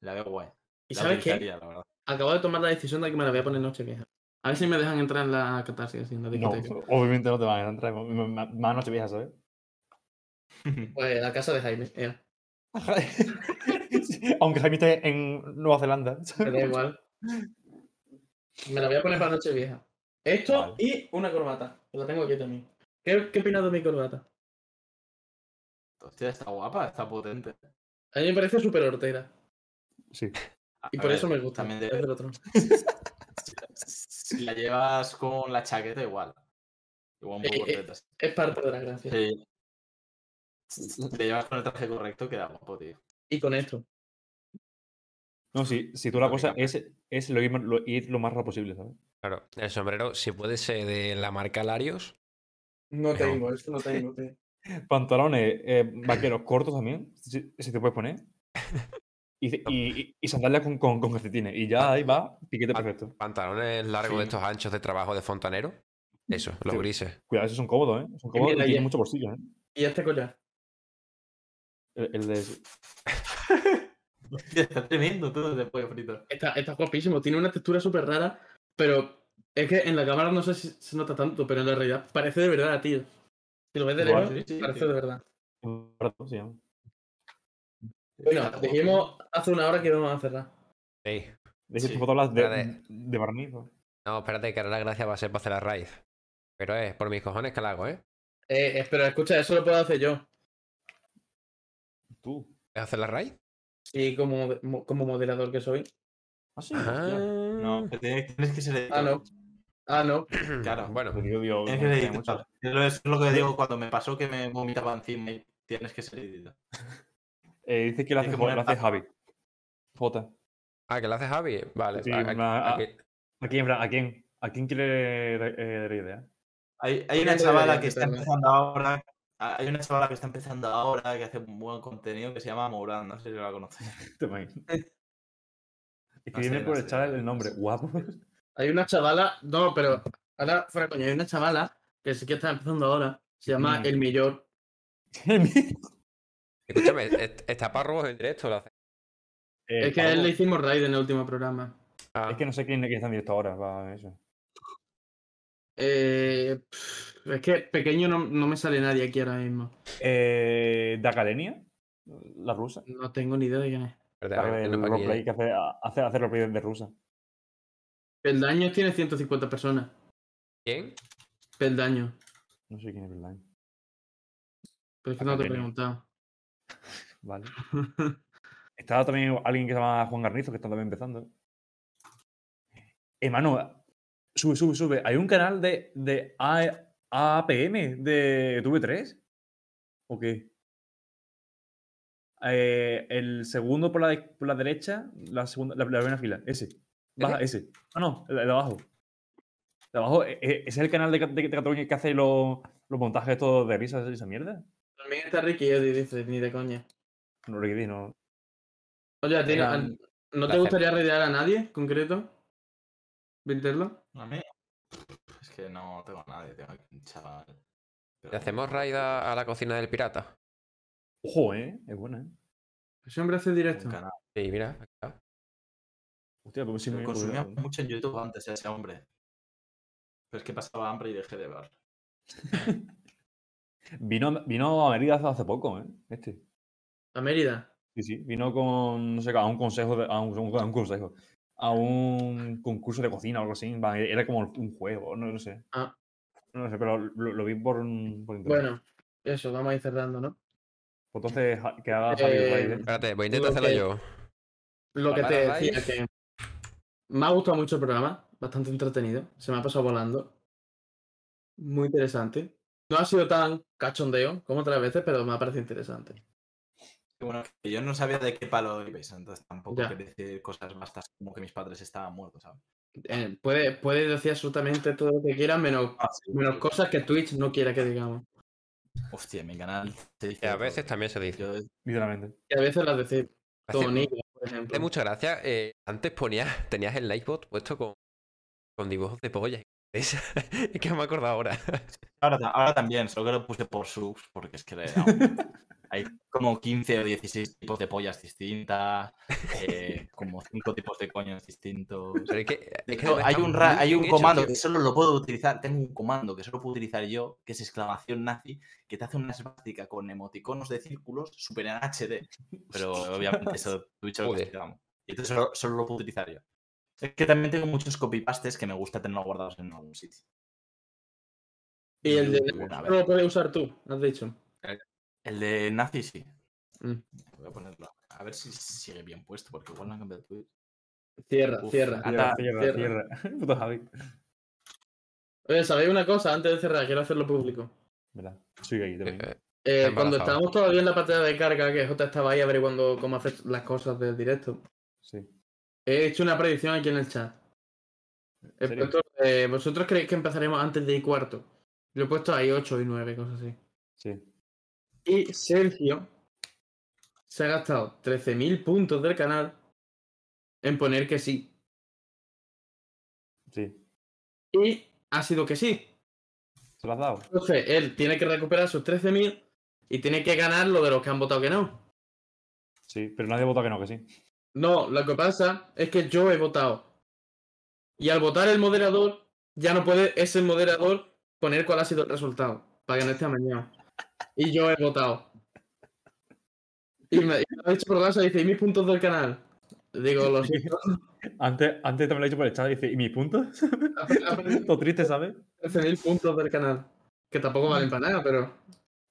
La veo guay. ¿Y La sabes qué? la. Acabo de tomar la decisión de que me la voy a poner noche vieja. A ver si me dejan entrar en la catarsis, así, en la No, obviamente no te van a entrar. Más noche vieja, ¿sabes? Pues la casa de Jaime, ea, Aunque Jaime esté en Nueva Zelanda. me da igual. Me la voy a poner para noche vieja. Esto Vale. y una corbata, que la tengo aquí también. ¿Qué, qué opinas de mi corbata? Hostia, está guapa, está potente. A mí me parece súper hortera. Sí. A Y por ver, eso me gusta. También de- del otro. si la llevas con la chaqueta, igual. Igual un Eh, poco eh, corteta. Es parte de la gracia. Sí. Si la llevas con el traje correcto, queda guapo, tío. Y con esto. No, sí, si tú la cosa es, es lo ir, lo, ir lo más rápido posible, ¿sabes? Claro, el sombrero, si puede ser de la marca Larios, No tengo, eso no tengo, tío. Pantalones eh, vaqueros cortos también, si, si te puedes poner. Y, y, y- y sandalias con, con, con calcetines. Y ya ahí va, piquete perfecto. Pantalones largos de estos anchos de trabajo de fontanero. Eso, los Sí. grises. Cuidado, esos son cómodos, ¿eh? Son cómodos y tienen mucho bolsillo, ¿eh? ¿Y este collar? El, el de... Hostia, Está tremendo todo de pollo frito. Está, está guapísimo, tiene una textura súper rara, pero es que en la cámara no sé si se nota tanto, pero en la realidad parece de verdad, tío. Si lo ves de lejos, sí, sí, parece de verdad. Bueno, dijimos hace una hora que íbamos a cerrar. Sí. De hecho, fotos de, de barniz. ¿no? No, espérate, que ahora la gracia va a ser para hacer la raíz. Pero es por mis cojones que la hago, ¿eh? Eh, espera, escucha, eso lo puedo hacer yo. Tú. ¿Es hacer la raíz? Sí, como, mo- como moderador que soy. Ah, sí. No, tienes, que ser editor. Ah, no. Ah, no. Claro. Bueno, digo, digo, Tienes que ser editor. Es lo- es lo que digo cuando me pasó que me vomitaba encima y tienes que ser editor. Eh, dice que lo hace, que lo hace Javi. Jota. ah, que la hace Javi. Vale, Sí, una- aquí- ¿A quién? ¿A quién? ¿A quién quiere eh, dar idea? Hay, hay una chavala que está empezando ahora. Hay una chavala que está empezando ahora que hace un buen contenido que se llama Mourán, no sé si la conoces. También. Es que No sé, viene no por sé. echar el nombre. Guapo. Hay una chavala, no, pero ahora, fuera coña, hay una chavala que sí que está empezando ahora. Se llama Mm. El Millor. Escúchame, est- está Parro en directo. Lo hace. Eh, es que a él le hicimos raid en el último programa. Ah, Es que no sé quién, quién está en directo ahora. para eso. Eh, es que pequeño no, no me sale nadie aquí ahora mismo. Eh, Dakalenia, la rusa. No tengo ni idea de quién es. ver, el no, aquí- roleplay que hace, hace, hace roleplay de rusa. Peldaños tiene 150 personas. ¿Quién? Peldaños. No sé quién es Verlaine. Pero es que no te he preguntado. Vale. Estaba también alguien que se llama Juan Garnizo, que está también empezando. Hermano, sube, sube, sube. Hay un canal de, de A- APM de TV3. ¿O qué? Eh, el segundo por la, de- por la derecha, la segunda, la, la primera fila, ese. Baja, ese. Ah, no, el de abajo. De abajo, e- e- ese es el canal de, de- de Cataluña que hace los, los montajes estos de risas y esa mierda. También está Ricky Eddie, dice, ni de coña. No, Ricky, no. Oye, ¿a ti no- Eran- ¿no te gustaría raidear a nadie concreto? ¿Venderlo? A mí. Es que no tengo a nadie, tengo aquí un chaval. ¿Le hacemos raid a, a la cocina del pirata? Ojo, eh. Es buena, eh. Ese hombre hace directo. Sí, mira. está. Hostia, Lo me consumía podría- mucho en YouTube antes ese hombre. Pero es que pasaba hambre y dejé de ver. Vino, vino a Mérida hace- hace poco, ¿eh? Este. A Mérida. Sí, sí. Vino con, no sé, a un consejo, de- a, un, a un consejo. A un concurso de cocina o algo así. Era como un juego, no, no sé. Ah. No sé, pero lo, lo vi por, por internet. Bueno, eso, vamos a ir cerrando, ¿no? Pues entonces, que haga Javi Eh, Raid, ¿eh? Espérate, voy a intentar Lo hacerlo que- yo. Lo que te decía, que me ha gustado mucho el programa, bastante entretenido, se me ha pasado volando. Muy interesante. No ha sido tan cachondeo como otras veces, pero me ha parecido interesante. Bueno, yo no sabía de qué palo ibais, entonces tampoco Ya. quería decir cosas bastas como que mis padres estaban muertos, ¿sabes? Eh, puede, puede decir absolutamente todo lo que quiera, menos, Ah, sí, menos sí. cosas que Twitch no quiera que digamos. Hostia, mi canal dice Que a veces todo. también se dice. Yo, Literalmente. Y a veces las Hace- Tonillo, por ejemplo. mucha gracia. eh, antes ponías, tenías el Livebot puesto con, con dibujos de pollas. Es, es que me he acordado ahora. ahora, ahora también, solo que lo puse por subs, porque es que le- hay como 15 o 16 tipos de pollas distintas, eh, como 5 tipos de coños distintos. Pero es que, De es que hecho, además hay un, hay un hecho, comando tío. que solo lo puedo utilizar, tengo un comando que solo puedo utilizar yo, que es exclamación nazi, que te hace una esvástica con emoticonos de círculos super en HD. Pero obviamente eso Twitch lo. Y entonces solo, solo lo puedo utilizar yo. Es que también tengo muchos copypastes que me gusta tenerlos guardados en algún sitio. Y el de no lo puedes usar tú, has dicho. El de nazi sí. Mm. Voy a ponerlo. A ver si sigue bien puesto, porque igual no han cambiado Twitch. Cierra, Uf, cierra. anda, Cierra, cierra. cierra. Puto Javi. Oye, ¿sabéis una cosa? Antes de cerrar, quiero hacerlo público. Verdad. Sigue ahí también. Eh, Eh, Está cuando estábamos todavía en la pantalla de carga, que J estaba ahí averiguando cómo hacer las cosas del directo, Sí. he hecho una predicción aquí en el chat. Puesto, eh, ¿Vosotros creéis que empezaremos antes de I cuarto? Lo he puesto ahí 8 y 9, cosas así. Sí. Y Sergio se ha gastado 13.000 puntos del canal en poner que sí. Sí. Y ha sido que sí. ¿Se lo has dado? Entonces, él tiene que recuperar sus 13.000 y tiene que ganar lo de los que han votado que no. Sí, pero nadie vota que no, que sí. No, lo que pasa es que yo he votado. Y al votar el moderador, ya no puede ese moderador poner cuál ha sido el resultado. Para que no esté amañado. Y yo he votado. Y me, y me ha dicho por casa, dice, ¿y mis puntos del canal? Digo, lo siento. Antes, antes también lo he dicho por el chat, dice, ¿y mis puntos? Todo triste, ¿sabes? 13.000 puntos del canal. Que tampoco valen para nada, pero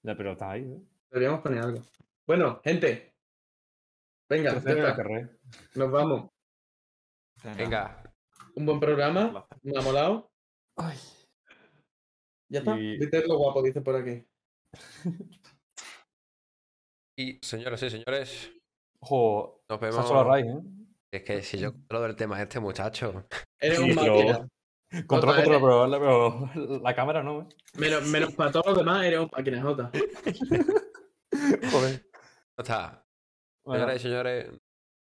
Ya, pero está ahí, ¿eh? deberíamos poner algo. Bueno, gente. Venga, ya está. nos vamos. Venga, Un buen programa. Me ha molado. Ay. Ya está. Y- Dite lo guapo, dice por aquí. Y señoras y señores, Ojo, nos se ha vemos. hecho la raíz, ¿eh? Es que si yo controlo del tema este muchacho. Eres un máquina. Control, control, pero, la- pero la cámara no, ¿eh? Menos, menos para todos los demás, eres un máquina Jota. Joder. Ya está. Bueno, Señoras y señores,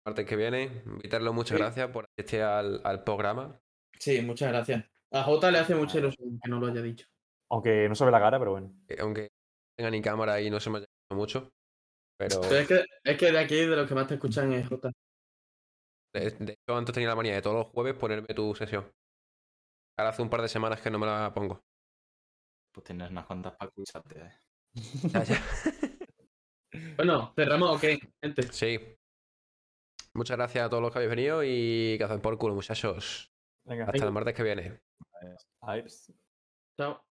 martes que viene, invitarlo muchas Sí. gracias por asistir al, al programa. Sí, muchas gracias. A Jota le hace mucha ilusión que no lo haya dicho. aunque no se ve la cara, pero bueno. que Aunque no tenga ni cámara y no se me haya visto mucho. Pero Pero es que, es que de aquí, de los que más te escuchan, es Jota. de, de hecho antes tenía la manía de todos los jueves ponerme tu sesión. Ahora hace un par de semanas que no me la pongo. Pues tienes unas cuantas para escucharte. eh. Ya, ya. Bueno, cerramos, ok, gente. Sí. Muchas gracias a todos los que habéis venido y que hacen por culo, muchachos. Venga, Hasta el martes que viene. Chao.